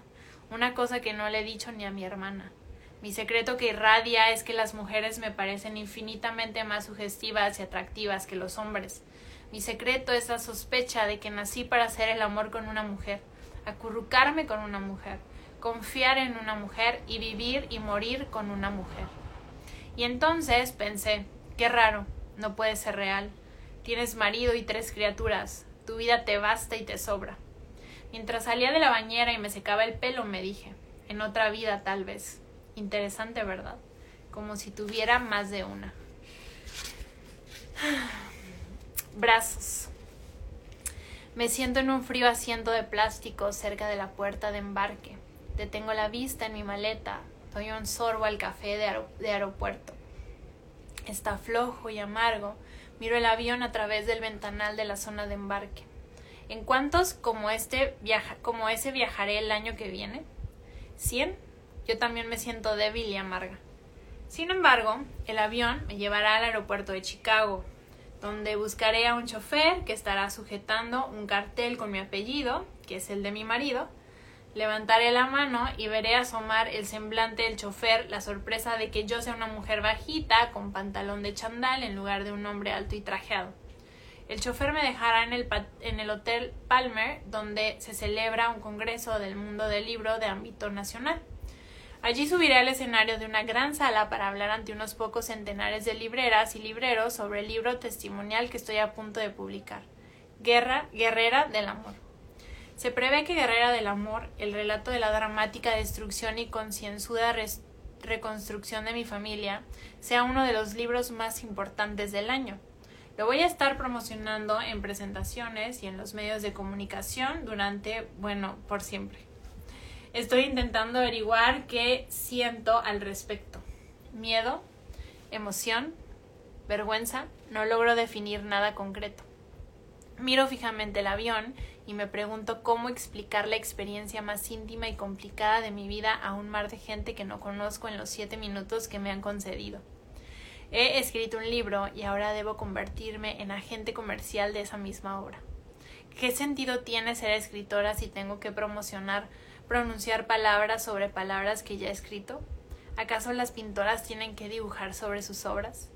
una cosa que no le he dicho ni a mi hermana. Mi secreto que irradia es que las mujeres me parecen infinitamente más sugestivas y atractivas que los hombres. Mi secreto es la sospecha de que nací para hacer el amor con una mujer, acurrucarme con una mujer, confiar en una mujer y vivir y morir con una mujer. Y entonces pensé, qué raro, no puede ser real. Tienes marido y tres criaturas, tu vida te basta y te sobra. Mientras salía de la bañera y me secaba el pelo, me dije, en otra vida tal vez. Interesante, ¿verdad? Como si tuviera más de una. Brazos. Me siento en un frío asiento de plástico cerca de la puerta de embarque. Detengo la vista en mi maleta. Doy un sorbo al café de, de aeropuerto. Está flojo y amargo Miro el avión a través del ventanal de la zona de embarque. ¿En cuántos como, este viaja, como ese viajaré el año que viene? ¿Cien? Yo también me siento débil y amarga. Sin embargo, el avión me llevará al aeropuerto de Chicago, donde buscaré a un chofer que estará sujetando un cartel con mi apellido, que es el de mi marido, Levantaré la mano y veré asomar el semblante del chofer, la sorpresa de que yo sea una mujer bajita con pantalón de chandal en lugar de un hombre alto y trajeado. El chofer me dejará en el, Hotel Palmer, donde se celebra un congreso del mundo del libro de ámbito nacional. Allí subiré al escenario de una gran sala para hablar ante unos pocos centenares de libreras y libreros sobre el libro testimonial que estoy a punto de publicar. Guerra, Guerrera del Amor. Se prevé que Guerrera del Amor, el relato de la dramática destrucción y concienzuda reconstrucción de mi familia, sea uno de los libros más importantes del año. Lo voy a estar promocionando en presentaciones y en los medios de comunicación durante, bueno, por siempre. Estoy intentando averiguar qué siento al respecto. Miedo, emoción, vergüenza, no logro definir nada concreto. Miro fijamente el avión y me pregunto cómo explicar la experiencia más íntima y complicada de mi vida a un mar de gente que no conozco en los siete minutos que me han concedido. He escrito un libro y ahora debo convertirme en agente comercial de esa misma obra. ¿Qué sentido tiene ser escritora si tengo que promocionar, pronunciar palabras sobre palabras que ya he escrito? ¿Acaso las pintoras tienen que dibujar sobre sus obras?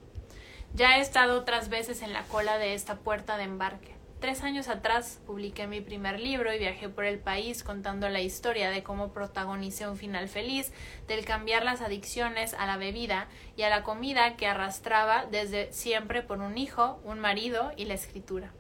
Ya he estado otras veces en la cola de esta puerta de embarque. Tres años atrás publiqué mi primer libro y viajé por el país contando la historia de cómo protagonicé un final feliz, del cambiar las adicciones a la bebida y a la comida que arrastraba desde siempre por un hijo, un marido y la escritura.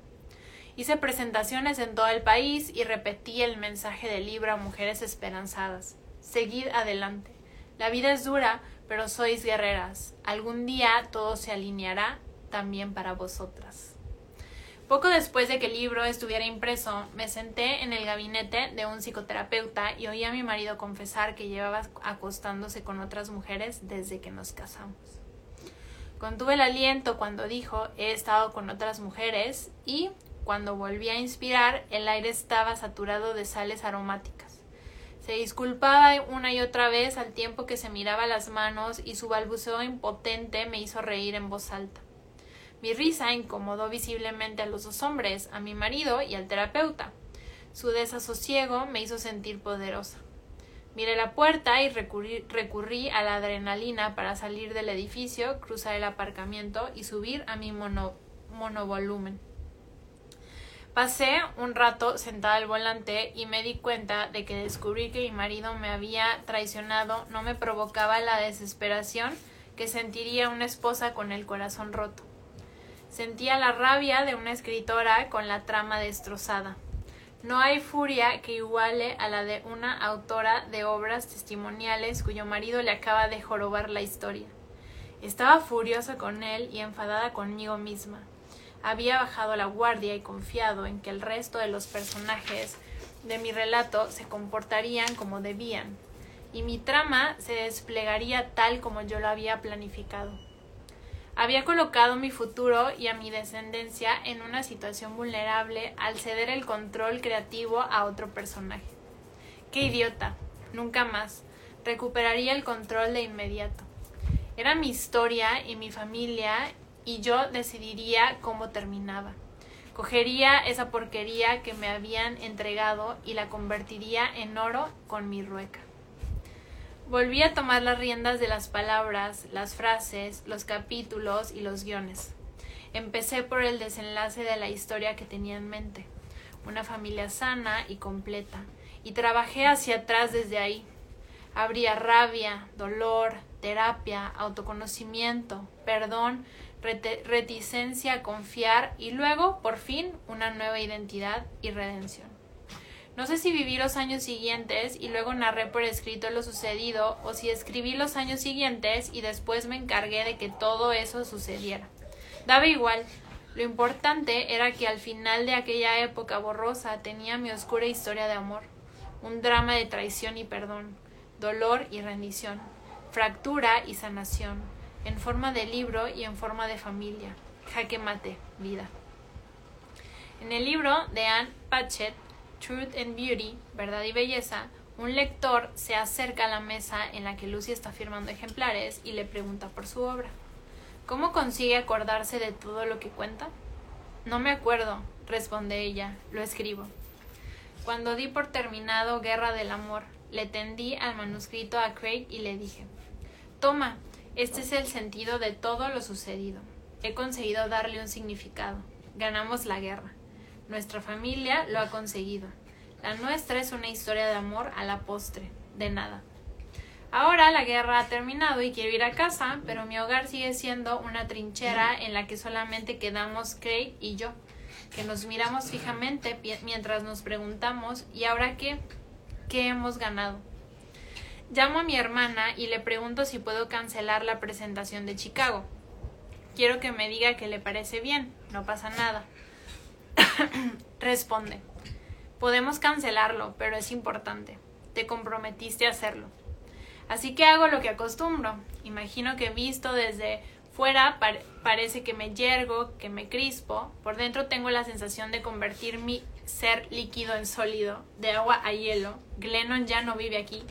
Hice presentaciones en todo el país y repetí el mensaje del libro a mujeres esperanzadas. Seguid adelante. La vida es dura, pero sois guerreras. Algún día todo se alineará también para vosotras. Poco después de que el libro estuviera impreso, me senté en el gabinete de un psicoterapeuta y oí a mi marido confesar que llevaba acostándose con otras mujeres desde que nos casamos. Contuve el aliento cuando dijo he estado con otras mujeres y cuando volví a inspirar el aire estaba saturado de sales aromáticas. Se disculpaba una y otra vez al tiempo que se miraba las manos y su balbuceo impotente me hizo reír en voz alta. Mi risa incomodó visiblemente a los dos hombres, a mi marido y al terapeuta. Su desasosiego me hizo sentir poderosa. Miré la puerta y recurrí, a la adrenalina para salir del edificio, cruzar el aparcamiento y subir a mi monovolumen. Pasé un rato sentada al volante y me di cuenta de que descubrir que mi marido me había traicionado no me provocaba la desesperación que sentiría una esposa con el corazón roto. Sentía la rabia de una escritora con la trama destrozada. No hay furia que iguale a la de una autora de obras testimoniales cuyo marido le acaba de jorobar la historia. Estaba furiosa con él y enfadada conmigo misma. Había bajado la guardia y confiado en que el resto de los personajes de mi relato se comportarían como debían, y mi trama se desplegaría tal como yo lo había planificado. Había colocado mi futuro y a mi descendencia en una situación vulnerable al ceder el control creativo a otro personaje. ¡Qué idiota! Nunca más. Recuperaría el control de inmediato. Era mi historia y mi familia y yo decidiría cómo terminaba. Cogería esa porquería que me habían entregado y la convertiría en oro con mi rueca. Volví a tomar las riendas de las palabras, las frases, los capítulos y los guiones. Empecé por el desenlace de la historia que tenía en mente, una familia sana y completa, y trabajé hacia atrás desde ahí. Habría rabia, dolor, terapia, autoconocimiento, perdón, reticencia a confiar y luego, por fin, una nueva identidad y redención. No sé si viví los años siguientes y luego narré por escrito lo sucedido o si escribí los años siguientes y después me encargué de que todo eso sucediera. Daba igual. Lo importante era que al final de aquella época borrosa tenía mi oscura historia de amor, un drama de traición y perdón, dolor y rendición, fractura y sanación, en forma de libro y en forma de familia. Jaque mate, vida. En el libro de Anne Patchett Truth and Beauty, Verdad y Belleza, un lector se acerca a la mesa en la que Lucy está firmando ejemplares y le pregunta por su obra. ¿Cómo consigue acordarse de todo lo que cuenta? No me acuerdo, responde ella, lo escribo. Cuando di por terminado Guerra del Amor, le tendí al manuscrito a Craig y le dije, Toma, este es el sentido de todo lo sucedido. He conseguido darle un significado. Ganamos la guerra. Nuestra familia lo ha conseguido. La nuestra es una historia de amor a la postre, de nada. Ahora la guerra ha terminado y quiero ir a casa, pero mi hogar sigue siendo una trinchera en la que solamente quedamos Craig y yo. que nos miramos fijamente mientras nos preguntamos, ¿y ahora qué? ¿Qué hemos ganado? Llamo a mi hermana y le pregunto si puedo cancelar la presentación de Chicago. Quiero que me diga que le parece bien, no pasa nada. Responde. Podemos cancelarlo, pero es importante. Te comprometiste a hacerlo. Así que hago lo que acostumbro. Imagino que visto desde fuera parece que me yergo, que me crispo. Por dentro tengo la sensación de convertir mi ser líquido en sólido, de agua a hielo. Glennon ya no vive aquí.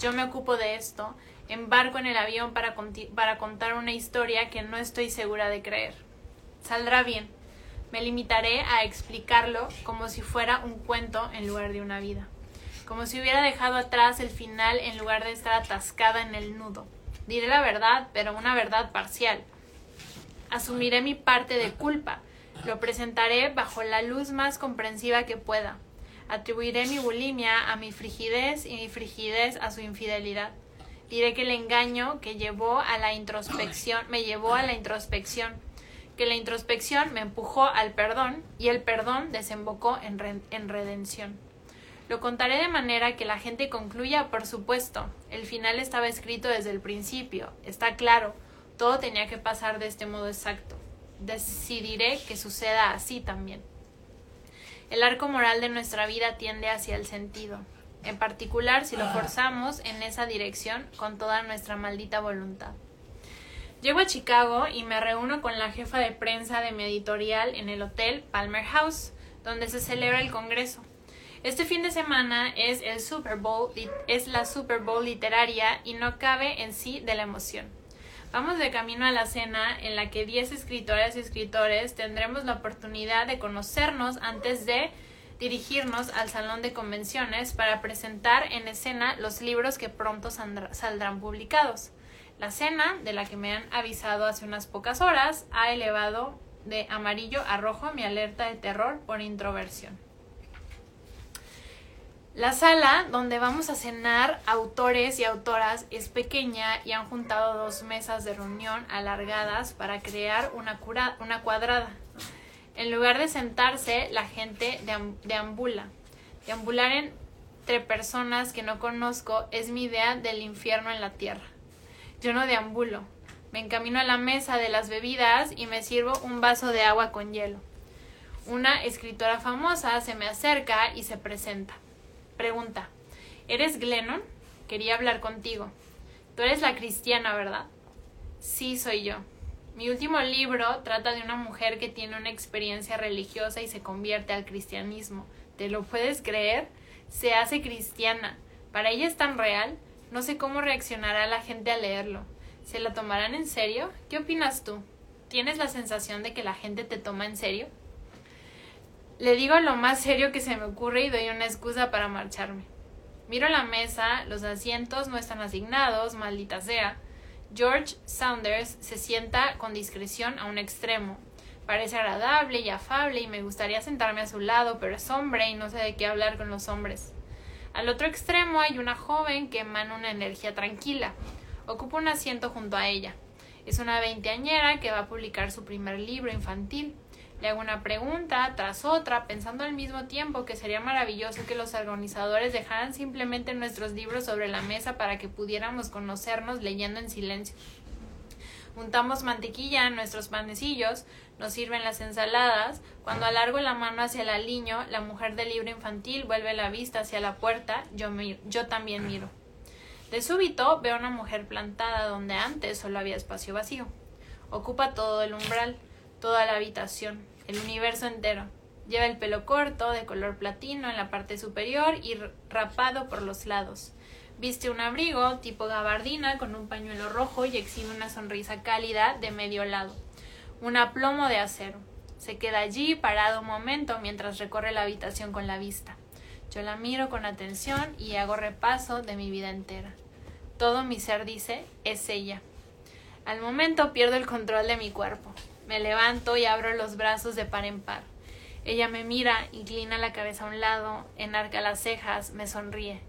Yo me ocupo de esto. Embarco en el avión para, para contar una historia que no estoy segura de creer. Saldrá bien. Me limitaré a explicarlo como si fuera un cuento en lugar de una vida. Como si hubiera dejado atrás el final en lugar de estar atascada en el nudo. Diré la verdad, pero una verdad parcial. Asumiré mi parte de culpa. Lo presentaré bajo la luz más comprensiva que pueda. Atribuiré mi bulimia a mi frigidez y mi frigidez a su infidelidad. Diré que el engaño que llevó a la introspección me llevó a la introspección que la introspección me empujó al perdón y el perdón desembocó en, en redención. Lo contaré de manera que la gente concluya, por supuesto, el final estaba escrito desde el principio, está claro, todo tenía que pasar de este modo exacto. Decidiré que suceda así también. El arco moral de nuestra vida tiende hacia el sentido, en particular si lo forzamos en esa dirección con toda nuestra maldita voluntad. Llego a Chicago y me reúno con la jefa de prensa de mi editorial en el hotel Palmer House, donde se celebra el Congreso. Este fin de semana es el Super Bowl, es la Super Bowl literaria y no cabe en sí de la emoción. Vamos de camino a la cena en la que 10 escritoras y escritores tendremos la oportunidad de conocernos antes de dirigirnos al salón de convenciones para presentar en escena los libros que pronto saldrán publicados. La cena, de la que me han avisado hace unas pocas horas, ha elevado de amarillo a rojo mi alerta de terror por introversión. La sala donde vamos a cenar autores y autoras es pequeña y han juntado dos mesas de reunión alargadas para crear una, una cuadrada. En lugar de sentarse, la gente deambula. Deambular entre personas que no conozco es mi idea del infierno en la tierra. Yo no deambulo. Me encamino a la mesa de las bebidas y me sirvo un vaso de agua con hielo. Una escritora famosa se me acerca y se presenta. Pregunta, ¿eres Glennon? Quería hablar contigo. Tú eres la cristiana, ¿verdad? Sí, soy yo. Mi último libro trata de una mujer que tiene una experiencia religiosa y se convierte al cristianismo. ¿Te lo puedes creer? Se hace cristiana. Para ella es tan real no sé cómo reaccionará la gente al leerlo. ¿Se la tomarán en serio? ¿Qué opinas tú? ¿Tienes la sensación de que la gente te toma en serio? Le digo lo más serio que se me ocurre y doy una excusa para marcharme. Miro la mesa, los asientos no están asignados, maldita sea. George Saunders se sienta con discreción a un extremo. Parece agradable y afable y me gustaría sentarme a su lado, pero es hombre y no sé de qué hablar con los hombres. Al otro extremo hay una joven que emana una energía tranquila. Ocupa un asiento junto a ella. Es una veinteañera que va a publicar su primer libro infantil. Le hago una pregunta tras otra, pensando al mismo tiempo que sería maravilloso que los organizadores dejaran simplemente nuestros libros sobre la mesa para que pudiéramos conocernos leyendo en silencio. Juntamos mantequilla en nuestros panecillos, nos sirven las ensaladas. Cuando alargo la mano hacia el aliño, la mujer del libro infantil vuelve la vista hacia la puerta, yo, yo también miro. De súbito veo una mujer plantada donde antes solo había espacio vacío. Ocupa todo el umbral, toda la habitación, el universo entero. Lleva el pelo corto, de color platino en la parte superior y rapado por los lados. Viste un abrigo tipo gabardina con un pañuelo rojo y exhibe una sonrisa cálida de medio lado un aplomo de acero. Se queda allí parado un momento mientras recorre la habitación con la vista. Yo la miro con atención y hago repaso de mi vida entera. Todo mi ser dice, es ella. Al momento pierdo el control de mi cuerpo. Me levanto y abro los brazos de par en par. Ella me mira, inclina la cabeza a un lado, enarca las cejas, me sonríe.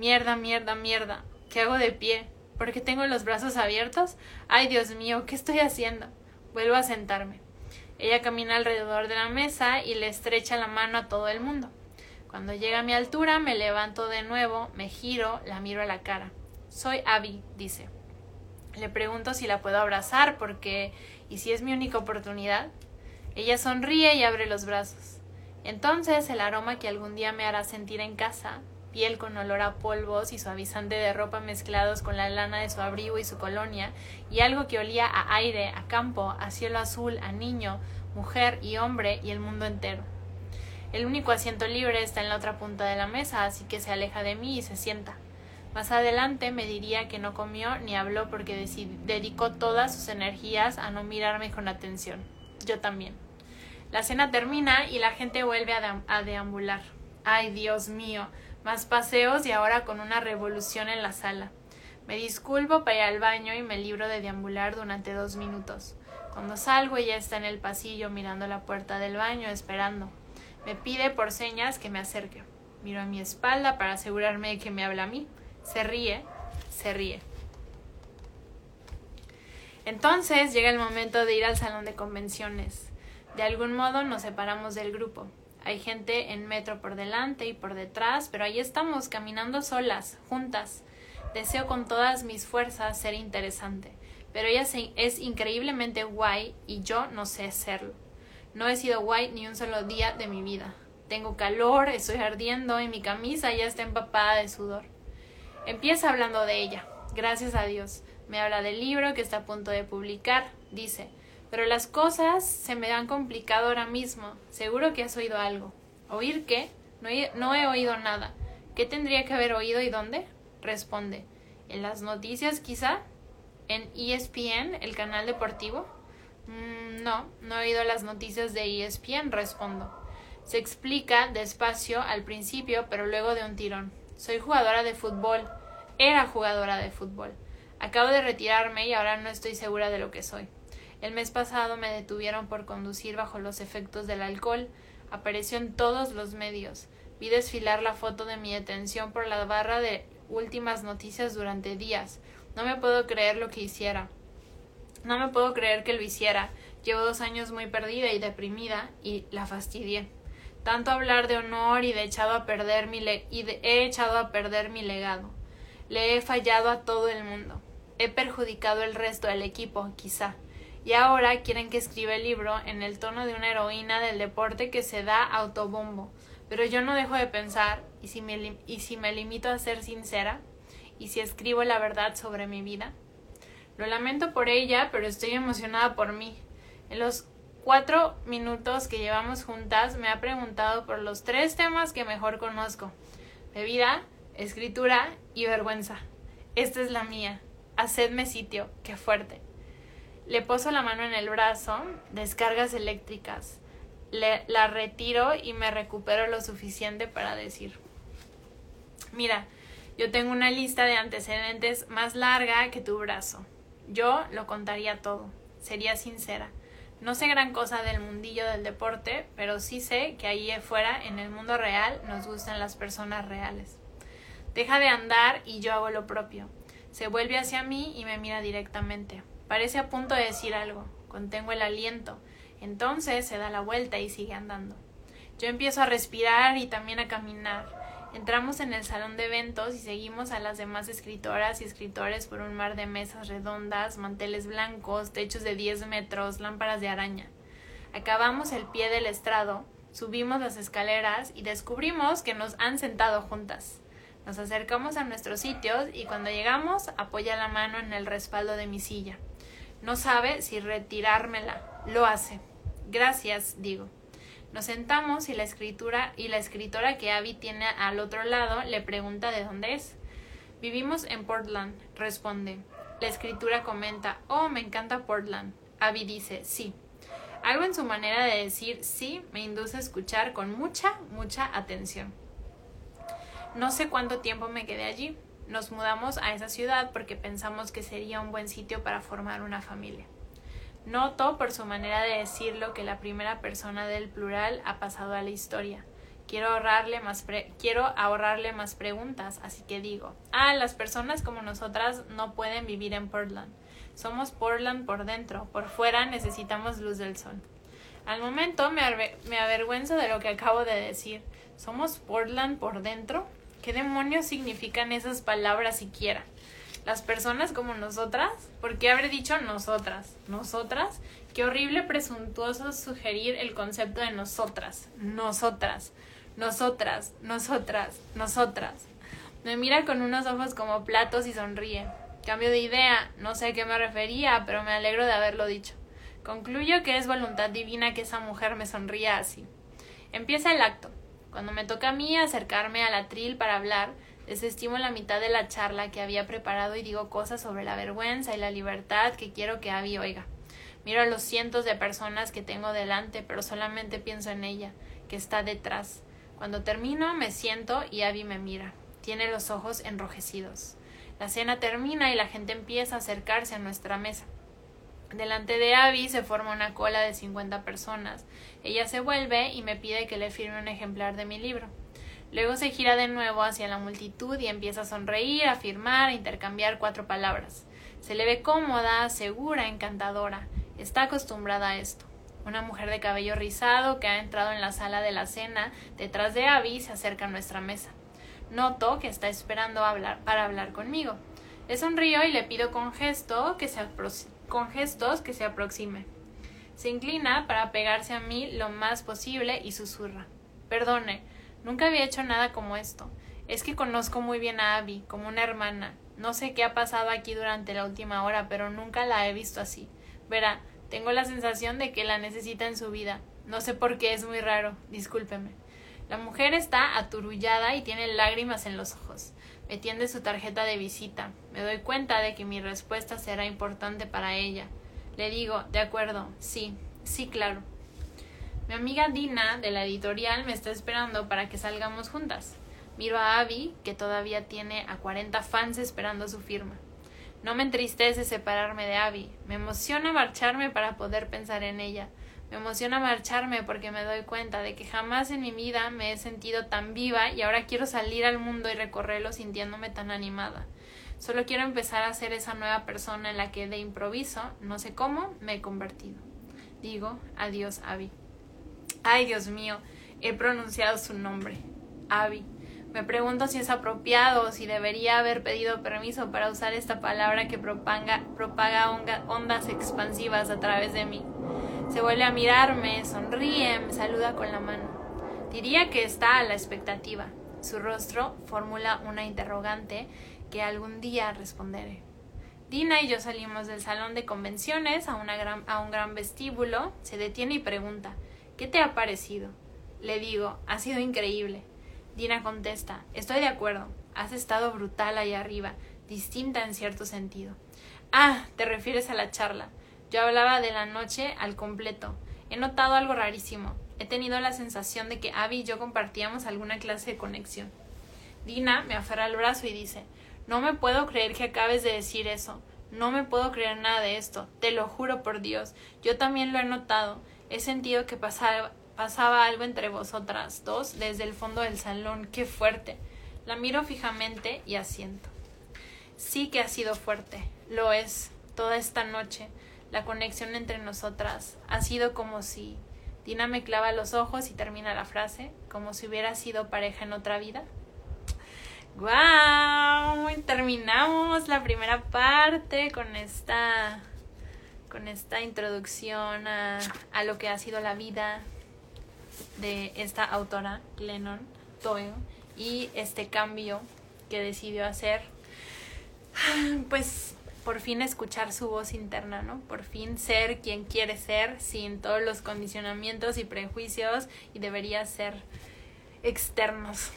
Mierda, mierda, mierda. ¿Qué hago de pie? ¿Por qué tengo los brazos abiertos? Ay, Dios mío, ¿qué estoy haciendo? Vuelvo a sentarme. Ella camina alrededor de la mesa y le estrecha la mano a todo el mundo. Cuando llega a mi altura, me levanto de nuevo, me giro, la miro a la cara. Soy Abby, dice. Le pregunto si la puedo abrazar porque ¿y si es mi única oportunidad? Ella sonríe y abre los brazos. Entonces el aroma que algún día me hará sentir en casa, piel con olor a polvos y suavizante de ropa mezclados con la lana de su abrigo y su colonia, y algo que olía a aire, a campo, a cielo azul, a niño, mujer y hombre y el mundo entero. El único asiento libre está en la otra punta de la mesa, así que se aleja de mí y se sienta. Más adelante me diría que no comió ni habló porque dedicó todas sus energías a no mirarme con atención. Yo también. La cena termina y la gente vuelve a, deambular. Ay, Dios mío, más paseos y ahora con una revolución en la sala. Me disculpo para ir al baño y me libro de deambular durante dos minutos. Cuando salgo ella está en el pasillo mirando la puerta del baño esperando. Me pide por señas que me acerque. Miro a mi espalda para asegurarme de que me habla a mí. Se ríe, se ríe. Entonces llega el momento de ir al salón de convenciones. De algún modo nos separamos del grupo. Hay gente en metro por delante y por detrás, pero ahí estamos, caminando solas, juntas. Deseo con todas mis fuerzas ser interesante, pero ella es increíblemente guay y yo no sé serlo. No he sido guay ni un solo día de mi vida. Tengo calor, estoy ardiendo y mi camisa ya está empapada de sudor. Empieza hablando de ella. Gracias a Dios. Me habla del libro que está a punto de publicar. Dice, pero las cosas se me han complicado ahora mismo. Seguro que has oído algo. ¿Oír qué? No he, no he oído nada. ¿Qué tendría que haber oído y dónde? Responde. ¿En las noticias quizá? ¿En ESPN, el canal deportivo? Mm, no, no he oído las noticias de ESPN, respondo. Se explica despacio al principio, pero luego de un tirón. Soy jugadora de fútbol. Era jugadora de fútbol. Acabo de retirarme y ahora no estoy segura de lo que soy. El mes pasado me detuvieron por conducir bajo los efectos del alcohol. Apareció en todos los medios. Vi desfilar la foto de mi detención por la barra de últimas noticias durante días. No me puedo creer lo que hiciera. No me puedo creer que lo hiciera. Llevo dos años muy perdida y deprimida y la fastidié. Tanto hablar de honor y de echado a perder mi le y he echado a perder mi legado. Le he fallado a todo el mundo. He perjudicado el resto del equipo, quizá y ahora quieren que escriba el libro en el tono de una heroína del deporte que se da autobombo. Pero yo no dejo de pensar, ¿y si me, y si me limito a ser sincera? ¿Y si escribo la verdad sobre mi vida? Lo lamento por ella, pero estoy emocionada por mí. En los cuatro minutos que llevamos juntas me ha preguntado por los tres temas que mejor conozco. Bebida, escritura y vergüenza. Esta es la mía. Hacedme sitio. Qué fuerte. Le poso la mano en el brazo, descargas eléctricas. Le, la retiro y me recupero lo suficiente para decir, mira, yo tengo una lista de antecedentes más larga que tu brazo. Yo lo contaría todo, sería sincera. No sé gran cosa del mundillo del deporte, pero sí sé que ahí afuera, en el mundo real, nos gustan las personas reales. Deja de andar y yo hago lo propio. Se vuelve hacia mí y me mira directamente. Parece a punto de decir algo. Contengo el aliento. Entonces se da la vuelta y sigue andando. Yo empiezo a respirar y también a caminar. Entramos en el salón de eventos y seguimos a las demás escritoras y escritores por un mar de mesas redondas, manteles blancos, techos de 10 metros, lámparas de araña. Acabamos el pie del estrado, subimos las escaleras y descubrimos que nos han sentado juntas. Nos acercamos a nuestros sitios y cuando llegamos apoya la mano en el respaldo de mi silla. No sabe si retirármela. Lo hace. Gracias, digo. Nos sentamos y la escritura y la escritora que Abby tiene al otro lado le pregunta de dónde es. Vivimos en Portland, responde. La escritura comenta, oh, me encanta Portland. Abby dice, sí. Algo en su manera de decir sí me induce a escuchar con mucha, mucha atención. No sé cuánto tiempo me quedé allí, nos mudamos a esa ciudad porque pensamos que sería un buen sitio para formar una familia. Noto por su manera de decirlo que la primera persona del plural ha pasado a la historia. Quiero ahorrarle más, quiero ahorrarle más preguntas, así que digo, ah, las personas como nosotras no pueden vivir en Portland. Somos Portland por dentro, por fuera necesitamos luz del sol. Al momento me, me avergüenzo de lo que acabo de decir. ¿Somos Portland por dentro? ¿Qué demonios significan esas palabras siquiera? las personas como nosotras, ¿por qué habré dicho nosotras? ¿Nosotras? Qué horrible presuntuoso sugerir el concepto de nosotras, nosotras, nosotras, nosotras, nosotras. Me mira con unos ojos como platos y sonríe. Cambio de idea, no sé a qué me refería, pero me alegro de haberlo dicho. Concluyo que es voluntad divina que esa mujer me sonría así. Empieza el acto. Cuando me toca a mí acercarme al atril para hablar, Desestimo la mitad de la charla que había preparado y digo cosas sobre la vergüenza y la libertad que quiero que Abby oiga. Miro a los cientos de personas que tengo delante, pero solamente pienso en ella, que está detrás. Cuando termino, me siento y Abby me mira. Tiene los ojos enrojecidos. La cena termina y la gente empieza a acercarse a nuestra mesa. Delante de Abby se forma una cola de cincuenta personas. Ella se vuelve y me pide que le firme un ejemplar de mi libro. Luego se gira de nuevo hacia la multitud y empieza a sonreír, a afirmar, a intercambiar cuatro palabras. Se le ve cómoda, segura, encantadora. Está acostumbrada a esto. Una mujer de cabello rizado que ha entrado en la sala de la cena detrás de Abby se acerca a nuestra mesa. Noto que está esperando hablar para hablar conmigo. Le sonrío y le pido con, gesto que se con gestos que se aproxime. Se inclina para pegarse a mí lo más posible y susurra. Perdone, Nunca había hecho nada como esto. Es que conozco muy bien a Abby, como una hermana. No sé qué ha pasado aquí durante la última hora, pero nunca la he visto así. Verá, tengo la sensación de que la necesita en su vida. No sé por qué es muy raro. Discúlpeme. La mujer está aturullada y tiene lágrimas en los ojos. Me tiende su tarjeta de visita. Me doy cuenta de que mi respuesta será importante para ella. Le digo, de acuerdo, sí, sí, claro. Mi amiga Dina de la editorial me está esperando para que salgamos juntas. Miro a Abby, que todavía tiene a 40 fans esperando su firma. No me entristece separarme de Abby. Me emociona marcharme para poder pensar en ella. Me emociona marcharme porque me doy cuenta de que jamás en mi vida me he sentido tan viva y ahora quiero salir al mundo y recorrerlo sintiéndome tan animada. Solo quiero empezar a ser esa nueva persona en la que de improviso, no sé cómo, me he convertido. Digo, adiós, Abby. Ay, Dios mío, he pronunciado su nombre. Abby. Me pregunto si es apropiado o si debería haber pedido permiso para usar esta palabra que propaga, ondas expansivas a través de mí. Se vuelve a mirarme, sonríe, me saluda con la mano. Diría que está a la expectativa. Su rostro formula una interrogante que algún día responderé. Dina y yo salimos del salón de convenciones a, un gran vestíbulo. Se detiene y pregunta ¿Qué te ha parecido? Le digo, ha sido increíble. Dina contesta, estoy de acuerdo, has estado brutal ahí arriba, distinta en cierto sentido. Ah, te refieres a la charla. Yo hablaba de la noche al completo. He notado algo rarísimo. He tenido la sensación de que Abby y yo compartíamos alguna clase de conexión. Dina me aferra el brazo y dice, no me puedo creer que acabes de decir eso. No me puedo creer nada de esto. Te lo juro por Dios. Yo también lo he notado. He sentido que pasaba, pasaba algo entre vosotras dos desde el fondo del salón. ¡Qué fuerte! La miro fijamente y asiento. Sí que ha sido fuerte. Lo es. Toda esta noche. La conexión entre nosotras ha sido como si. Dina me clava los ojos y termina la frase, como si hubiera sido pareja en otra vida. ¡Guau! Terminamos la primera parte con esta con esta introducción a, lo que ha sido la vida de esta autora, Lennon Doyle, y este cambio que decidió hacer, pues por fin escuchar su voz interna, ¿no? Por fin ser quien quiere ser sin todos los condicionamientos y prejuicios y debería ser externos.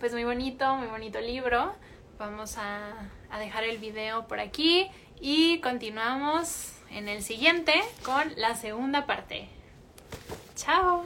Pues muy bonito, muy bonito libro. Vamos a, a dejar el video por aquí y continuamos en el siguiente con la segunda parte. Chao.